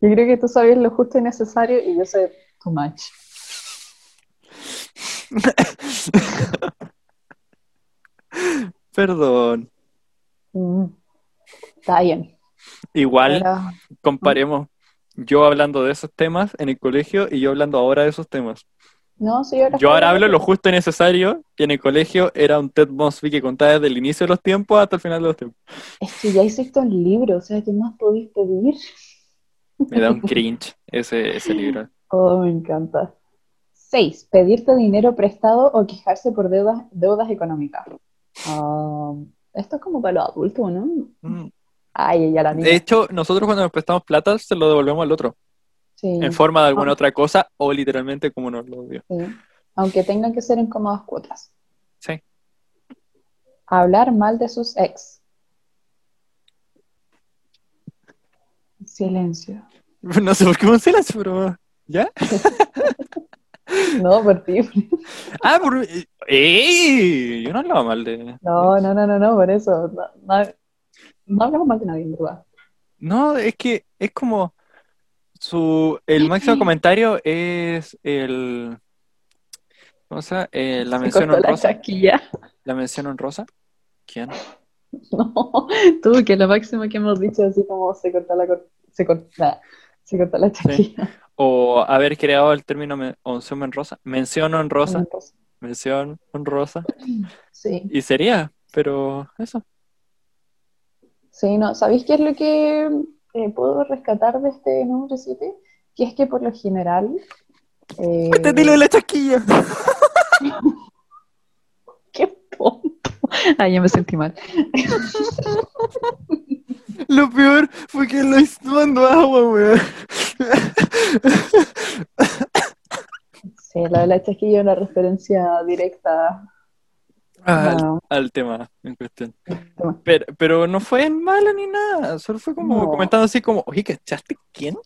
Yo creo que tú sabes lo justo y necesario y yo sé too much. Perdón. Mm, Está bien. Igual Pero- comparemos yo hablando de esos temas en el colegio y yo hablando ahora de esos temas. no, sí, ahora Yo ahora hablo lo justo y necesario y en el colegio era un Ted Mosby que contaba desde el inicio de los tiempos hasta el final de los tiempos. Es que ya hiciste un libro, o sea, ¿qué más podéis pedir? Me da un cringe ese, ese libro. Oh, me encanta. Seis, pedirte dinero prestado o quejarse por deudas, deudas económicas. Ah, esto es como para los adultos, ¿no? Mm. Ay, ya la. De hecho, nosotros cuando nos prestamos plata se lo devolvemos al otro Sí, en forma de alguna Ah. otra cosa o literalmente como nos lo dio. sí. Aunque tengan que ser en cómodas cuotas. Sí. Hablar mal de sus ex. Silencio. No sé por qué un silencio, pero... ¿Ya? No, por ti. Ah, por... ¡Ey! Yo no hablaba mal de... No, no, no, no, no, por eso. No, no, no hablamos mal de nadie, en verdad. No, es que es como su el máximo comentario es el ¿cómo se llama? Eh, la mención la honrosa. chasquilla. La mención honrosa. ¿Quién? No, tú, que lo máximo que hemos dicho así como se corta la, se corta, se corta la chasquilla. O haber creado el término men- mención honrosa. Mención honrosa. Mención honrosa. Sí, Y sería, pero eso. sí, no. ¿Sabéis qué es lo que eh, puedo rescatar de este número 7? Que es que por lo general. eh, Entendí lo de la chasquilla. ¡Qué tonto! Ay, yo me sentí mal. Lo peor fue que lo hizo tomando agua, weón. Sí, la chasquilla es una referencia directa Al, al tema en cuestión. tema. Pero, pero no fue malo ni nada, solo fue como No. comentando así como, oye, ¿cachaste quién?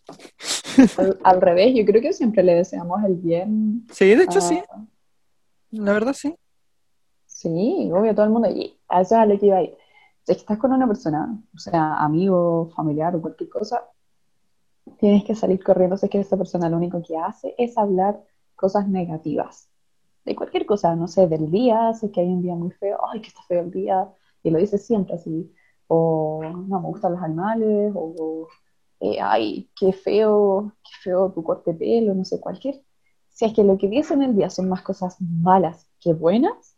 Al, al revés, yo creo que siempre le deseamos el bien. Sí, de hecho sí, la verdad sí. Sí, obvio, a todo el mundo. Y a eso es a lo que iba a ir. Si estás con una persona, o sea, amigo, familiar o cualquier cosa, tienes que salir corriendo. Si que esa persona lo único que hace es hablar cosas negativas. De cualquier cosa, no sé, del día, si es que hay un día muy feo, ay, que está feo el día, y lo dice siempre así. O no me gustan los animales, o eh, ay, qué feo, qué feo tu corte de pelo, no sé, cualquier. Si es que lo que dice en el día son más cosas malas que buenas,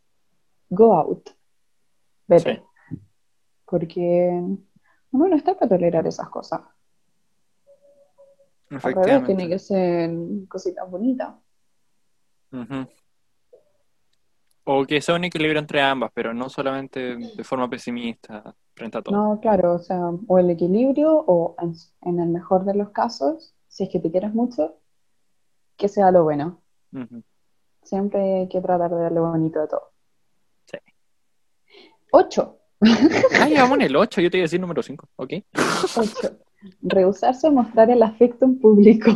go out. Vete. Porque uno no está para tolerar esas cosas. Al revés, tiene Efectivamente. que ser cositas bonitas. O que sea un equilibrio entre ambas, pero no solamente de forma pesimista frente a todo. No, claro, o sea, o el equilibrio, o en, en el mejor de los casos, si es que te quieres mucho, que sea lo bueno. Siempre hay que tratar de ver lo bonito de todo. Sí. Ocho. Ah, llevamos en el 8, yo te iba a decir número 5, ¿ok? Rehusarse a mostrar el afecto en público.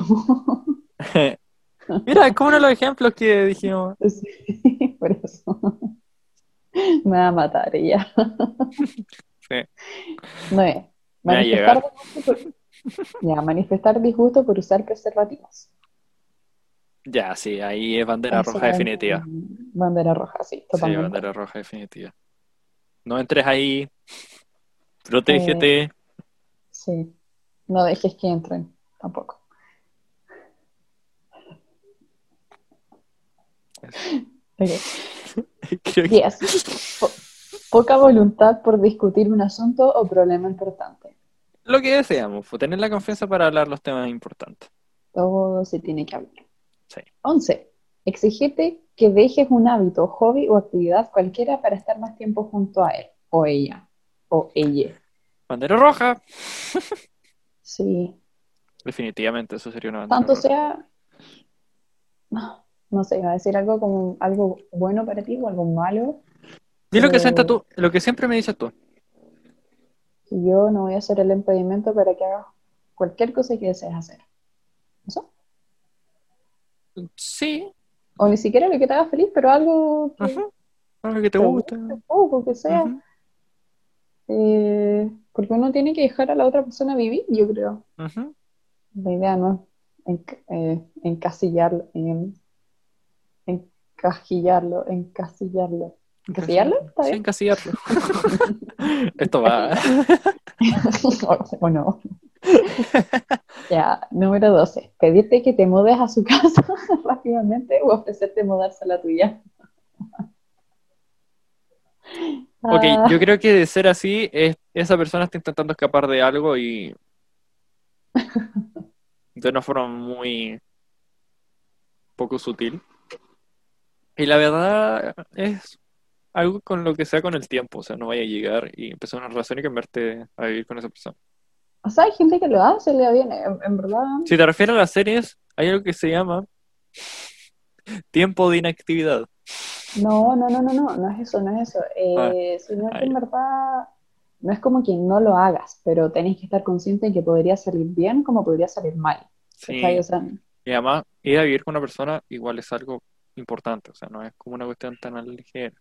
Mira, es como uno de los ejemplos que dijimos. Sí, por eso. Me va a matar ella. Sí. No es. Manifestar disgusto por, ya, manifestar disgusto por usar preservativos. Ya, sí, ahí es bandera Eso roja es, definitiva. Bandera roja, sí, Sí, totalmente. bandera roja definitiva. No entres ahí Protégete. Sí. No dejes que entren tampoco. Ok. Creo que- 10. Po- poca voluntad por discutir un asunto o problema importante. Lo que deseamos, fue tener la confianza para hablar los temas importantes. Todo se tiene que hablar. Sí. 11. Exigirte que dejes un hábito, hobby o actividad cualquiera para estar más tiempo junto a él o ella o ella. Bandera roja. Sí. Definitivamente, eso sería una bandera Tanto roja. sea, no, no sé, iba a decir algo como algo bueno para ti o algo malo. Di lo que Eh, sienta tú, lo que siempre me dices tú. Yo no voy a ser el impedimento para que hagas cualquier cosa que desees hacer. ¿Eso? Sí, O ni siquiera lo que te haga feliz, pero algo que ajá. Algo que te te gusta. poco, que sea. Eh, porque uno tiene que dejar a la otra persona vivir, yo creo. ujú. La idea no es eh, encasillarlo, en- encajillarlo, encasillarlo. ¿Encasillarlo? ¿Está Sí, encasillarlo. Esto va. o, o no. ya, número 12. Pedirte que te mudes a su casa rápidamente o ofrecerte mudarse a la tuya. Ok, Ah, yo creo que de ser así, es, esa persona está intentando escapar de algo y de una forma muy poco sutil. Y la verdad es algo con lo que sea con el tiempo, o sea, no vaya a llegar y empezar una relación y cambiarte a vivir con esa persona. O sea, hay gente que lo hace, le da bien, en, en verdad. Si te refieres a las series, hay algo que se llama tiempo de inactividad. No, no, no, no, no, no es eso, no es eso. Eh, sino Ah, que en verdad no es como que no lo hagas, pero tenés que estar consciente de que podría salir bien como podría salir mal. Sí. ¿cachai? O sea, Y además, ir a vivir con una persona igual es algo importante, o sea, no es como una cuestión tan ligera.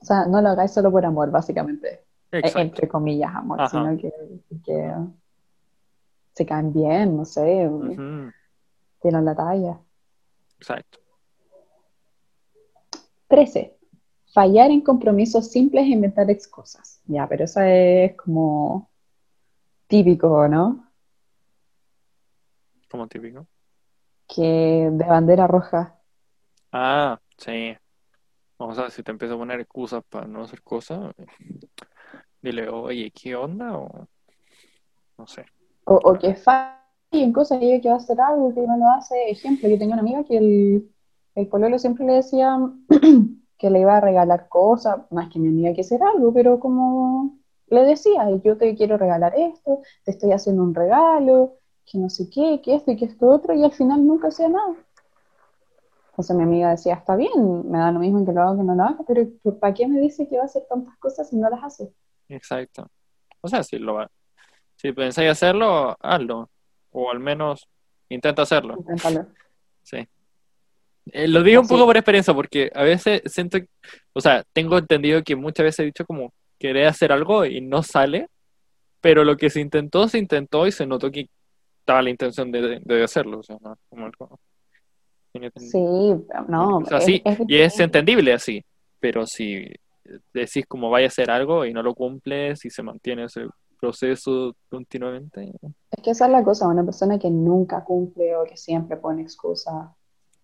o sea, no lo hagáis solo por amor, básicamente. Exacto. Entre comillas, amor, Ajá. sino que, que se caen bien, no sé, Ujú, tiran la talla. Exacto. 13. Fallar en compromisos simples e inventar excusas. Ya, pero eso es como típico, ¿no? Como típico. Que de bandera roja. Ah, sí. Vamos a ver si te empiezo a poner excusas para no hacer cosas. Dile, oye, ¿qué onda? O no sé. O, o que falle en cosas y que va a hacer algo que no lo hace. Ejemplo, yo tenía una amiga que el, el pololo siempre le decía que le iba a regalar cosas, más que mi amiga que hacer algo, pero como le decía, yo te quiero regalar esto, te estoy haciendo un regalo, que no sé qué, que esto y que esto otro, y al final nunca hacía nada. Entonces mi amiga decía, está bien, me da lo mismo que lo haga que no lo haga, pero ¿para qué me dice que va a hacer tantas cosas si no las hace? Exacto. O sea, si lo. Si pensáis hacerlo, hazlo. O al menos intenta hacerlo. Inténtalo. Sí. Eh, lo digo un Así. poco por experiencia, porque a veces siento, o sea, tengo entendido que muchas veces he dicho como querer hacer algo y no sale, pero lo que se intentó, se intentó y se notó que estaba la intención de, de hacerlo. O sea, no, como tiene- Sí, no, o sea, es- sí, es y es entendible así, pero si decís como vaya a hacer algo y no lo cumples y se mantiene ese proceso continuamente, Es que esa es la cosa, una persona que nunca cumple o que siempre pone excusas,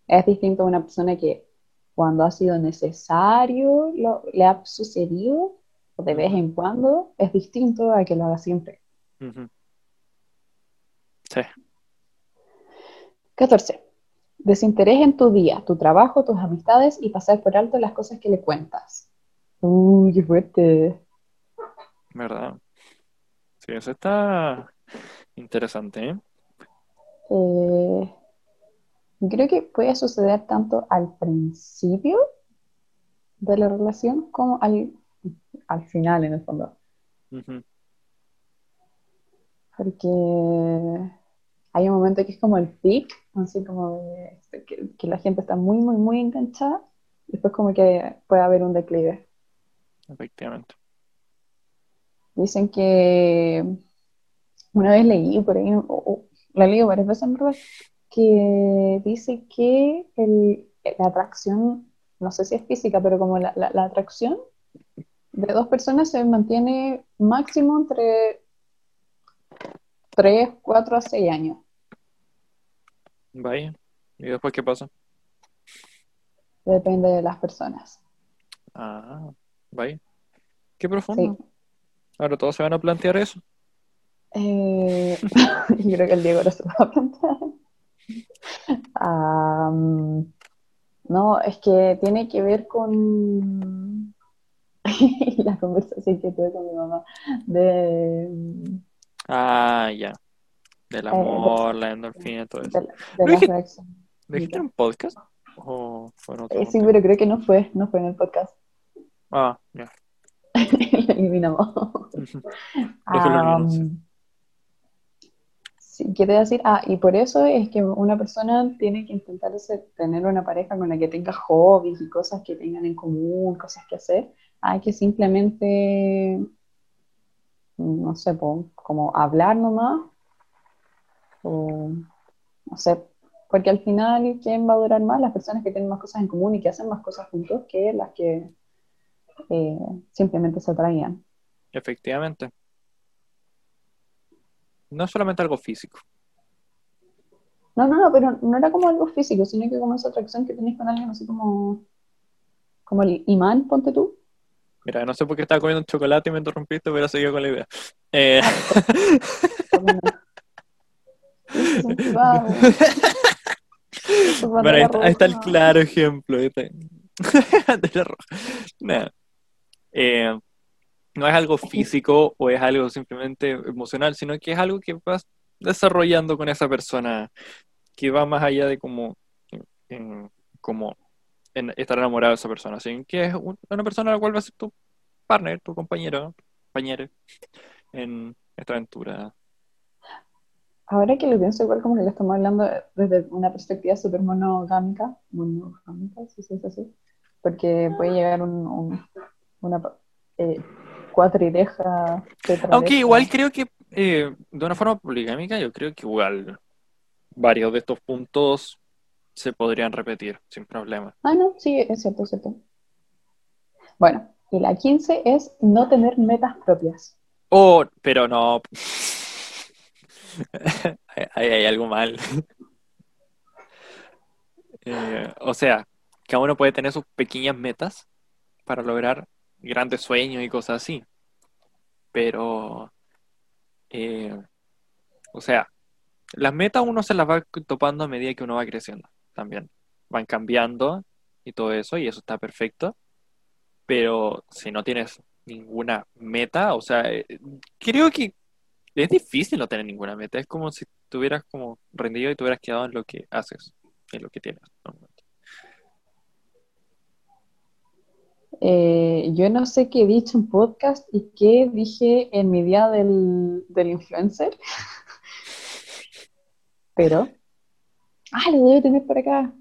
es distinto a una persona que cuando ha sido necesario lo- le ha sucedido, o de vez en cuando, es distinto a que lo haga siempre. ujú. Sí, 14. Desinterés en tu día, tu trabajo, tus amistades y pasar por alto las cosas que le cuentas. Uy, qué fuerte. ¿verdad? Sí, eso está interesante, ¿eh? Eh, creo que puede suceder tanto al principio de la relación como al, al final, en el fondo. Porque hay un momento que es como el peak, así como de- este, que, que la gente está muy, muy, muy enganchada. Después como que puede haber un declive. Efectivamente. Dicen que una vez leí por ahí, o- o la leí varias veces en verdad, que dice que el- la atracción, no sé si es física, pero como la, la- la atracción de dos personas se mantiene máximo entre 3, 4 a 6 años. Vaya. ¿Y después qué pasa? Depende de las personas. Ah, vaya. Qué profundo. Sí. Ahora todos se van a plantear eso. Eh, yo creo que el Diego lo se va a plantear. No, es que tiene que ver con la conversación que tuve con mi mamá de, Ah, ya. Del Eh, amor, la endorfina, todo eso. de, de ¿Lo las dijiste- reacciones. ¿Lo dijiste en un podcast? ¿O fue en otro Eh, sí, pero creo que no fue, no fue en el podcast. Ah, ya. Lo eliminamos. Déjalo Am, olvidado. sí, quiere decir, ah, y por eso es que una persona tiene que intentar tener una pareja con la que tenga hobbies y cosas que tengan en común, cosas que hacer. Hay que simplemente, no sé, como hablar nomás, o no sé, porque al final, ¿quién va a durar más? Las personas que tienen más cosas en común y que hacen más cosas juntos que las que eh, simplemente se atraían. Efectivamente. No es solamente algo físico. No, no, no, pero no era como algo físico, sino que como esa atracción que tenés con alguien, así como, como el imán, ponte tú. Mira, no sé por qué estaba comiendo un chocolate y me interrumpiste, pero seguí con la idea. Eh, bueno, ahí está, ahí está el claro ejemplo. ahí está. Bandera roja. Nada. Eh, no es algo físico o es algo simplemente emocional, sino que es algo que vas desarrollando con esa persona que va más allá de como, en- como en estar enamorado de esa persona, sino que es un- una persona a la cual va a ser tu partner, tu compañero, compañero en esta aventura. Ahora que lo pienso, igual como que lo estamos hablando desde una perspectiva súper monogámica, monogámica, si se dice así, porque puede llegar un, un- una eh, cuatrideja. Aunque igual creo que eh, de una forma poligámica, yo creo que igual varios de estos puntos se podrían repetir sin problema. Ah, no, sí, es cierto, es cierto. Bueno, y la 15 es no tener metas propias. Oh, pero no. Ahí hay algo mal. Eh, o sea, cada uno puede tener sus pequeñas metas para lograr grandes sueños y cosas así. Pero, eh, o sea, las metas uno se las va topando a medida que uno va creciendo también. Van cambiando y todo eso, y eso está perfecto. Pero si no tienes ninguna meta, o sea, eh, creo que es difícil no tener ninguna meta. Es como si tuvieras como rendido y te hubieras quedado en lo que haces, en lo que tienes. normalmente. Eh, yo no sé qué he dicho en podcast y qué dije en mi día del, del influencer, pero, ah, lo debo tener por acá,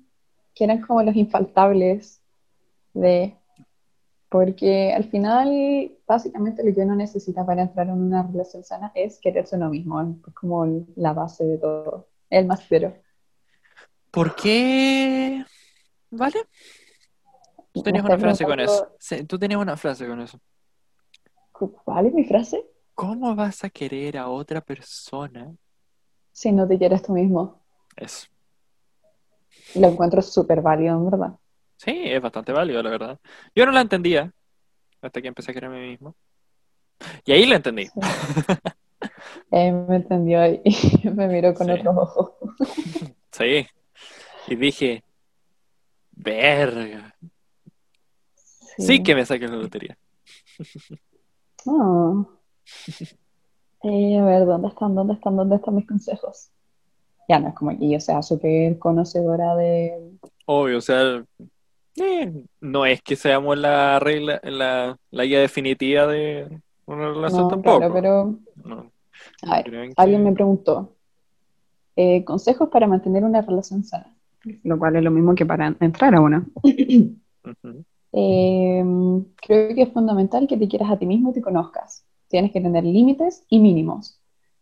que eran como los infaltables de, porque al final, básicamente lo que uno necesita para entrar en una relación sana es quererse uno mismo, es como la base de todo, el más cero. ¿Por qué? ¿Vale? Tú tenías una frase con eso. Sí, tú tenías una frase con eso. ¿Cuál es mi frase? ¿Cómo vas a querer a otra persona? Si no te quieres tú mismo. Eso. Lo encuentro súper válido, en verdad. Sí, es bastante válido, la verdad. Yo no la entendía hasta que empecé a quererme a mí mismo. Y ahí la entendí. Sí. Él me entendió y me miró con Sí. otros ojos. Sí. Y dije, verga. Sí que me saqué la lotería. Eh, a ver, ¿dónde están? ¿Dónde están? ¿Dónde están mis consejos? Ya no es como que yo sea súper conocedora de... Obvio, o sea, eh, no es que seamos la regla, la, la guía definitiva de una relación No, tampoco. claro, pero... No, A ver, alguien me preguntó, eh, consejos para mantener una relación sana, lo cual es lo mismo que para entrar a una. Ujú. Eh, creo que es fundamental que te quieras a ti mismo y te conozcas. Tienes que tener límites y mínimos.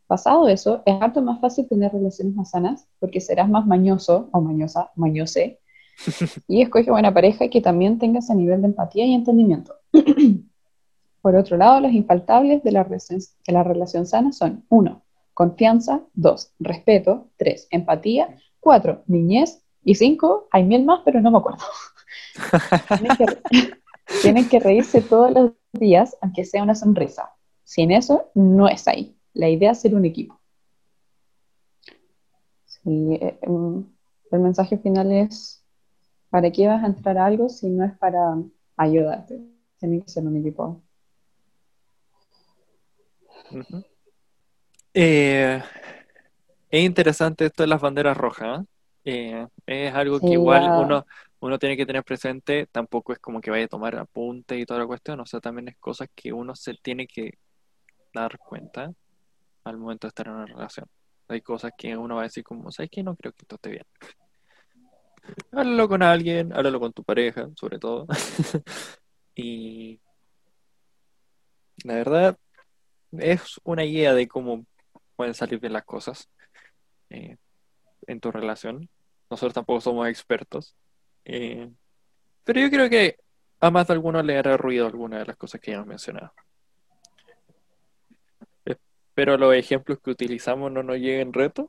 Pasado eso, es harto más fácil tener relaciones más sanas porque serás más mañoso o mañosa, mañose, y escoge buena pareja que también tenga ese nivel de empatía y entendimiento. Por otro lado, los infaltables de la, relación, de la relación sana son 1. Confianza, 2. Respeto, 3. Empatía, 4. Niñez y 5. Hay mil más, pero no me acuerdo. tienen, que, tienen que reírse todos los días, aunque sea una sonrisa. Sin eso, no es ahí. La idea es ser un equipo. Sí, eh, em, el mensaje final es, ¿para qué vas a entrar a algo si no es para ayudarte? Tiene que ser un equipo. Eh, es interesante esto de las banderas rojas. ¿eh? Eh, es algo que Sí, igual la- uno, uno tiene que tener presente. Tampoco es como que vaya a tomar apunte y toda la cuestión. O sea, también es cosas que uno se tiene que dar cuenta al momento de estar en una relación. Hay cosas que uno va a decir como, ¿sabes qué? No creo que esto esté bien. Háblalo con alguien, háblalo con tu pareja, sobre todo. Y la verdad es una guía de cómo pueden salir bien las cosas eh, en tu relación. Nosotros tampoco somos expertos. Eh, pero yo creo que a más de alguno le hará ruido alguna de las cosas que ya hemos mencionado. Espero los ejemplos que utilizamos no nos lleguen retos.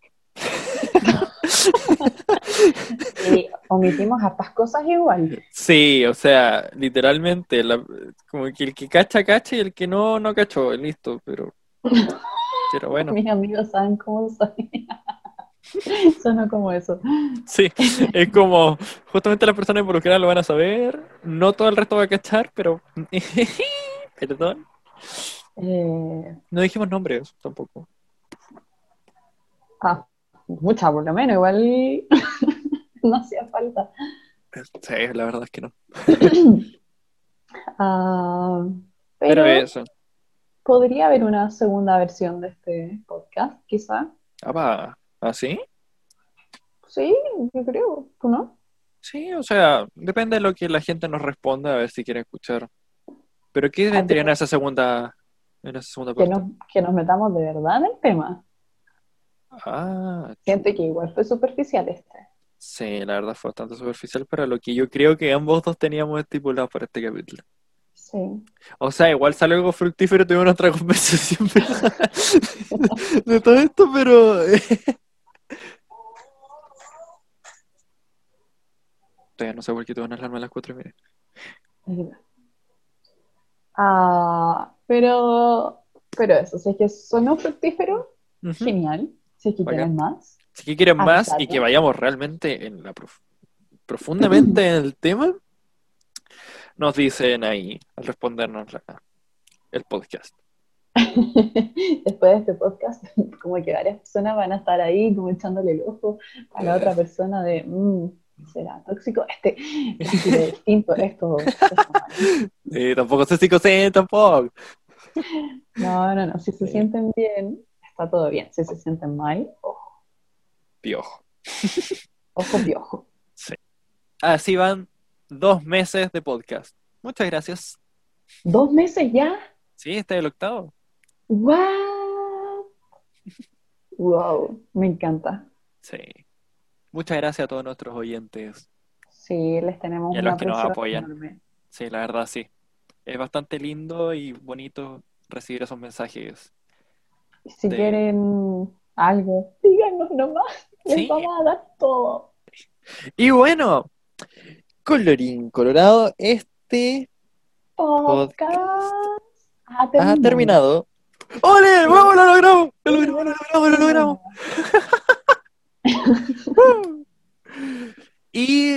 Y omitimos hartas cosas igual. Sí, o sea, literalmente, la- como que el que cacha, cacha y el que no, no cachó, listo, pero, pero bueno, Mis amigos saben cómo soy. Suena como eso. sí, es como, justamente las personas involucradas lo van a saber, no todo el resto va a cachar, pero, perdón, Eh, no dijimos nombres tampoco. ah, mucha por lo menos, igual no hacía falta. Sí, la verdad es que no. Ah, Pero pero eso, podría haber una segunda versión de este podcast, quizá. ah, va, ¿así? Sí, yo creo, ¿tú no? Sí, o sea, depende de lo que la gente nos responda, a ver si quiere escuchar. Pero ¿qué Ah, vendría en esa segunda, en esa segunda Que parte? nos, que nos metamos de verdad en el tema. Ah, Siento que igual fue superficial este. Sí, la verdad fue bastante superficial para lo que yo creo que ambos dos teníamos estipulado para este capítulo. Sí. O sea, igual salió algo fructífero, tuvimos nuestra conversación de todo esto, pero... Todavía no sé por qué te van a alarma a las cuatro y media. es. Ah, pero, pero eso, si es que sonó fructífero, genial. Si es que Bacán. quieren más. Si que quieren más y que vayamos realmente en la prof- profundamente en el tema, nos dicen ahí al respondernos la- el podcast. Después de este podcast, como que varias personas van a estar ahí como echándole el ojo a la otra persona de, "Mm, ¿será tóxico? Este, este es distinto, esto, esto mal". Eh, tampoco sé si cosé, tampoco. No, no, no, si se Sí. sienten bien, está todo bien. Si se sienten mal, ojo, Piojo. ojo piojo. Así van dos meses de podcast. Muchas gracias. ¿Dos meses ya? Sí, este es el octavo. ¡Wow! Wow, me encanta. Sí. Muchas gracias a todos nuestros oyentes. Sí, les tenemos Y a los que nos apoyan. enorme. Sí, la verdad sí. Es bastante lindo y bonito recibir esos mensajes. Si De- quieren algo, díganos nomás. Les Sí. vamos a dar todo. Y bueno, colorín colorado, este Podcast. Ha ha terminado. terminado. ¡Ole! ¡Vamos, lo logramos! ¡Lo logramos, lo logramos, lo logramos! Y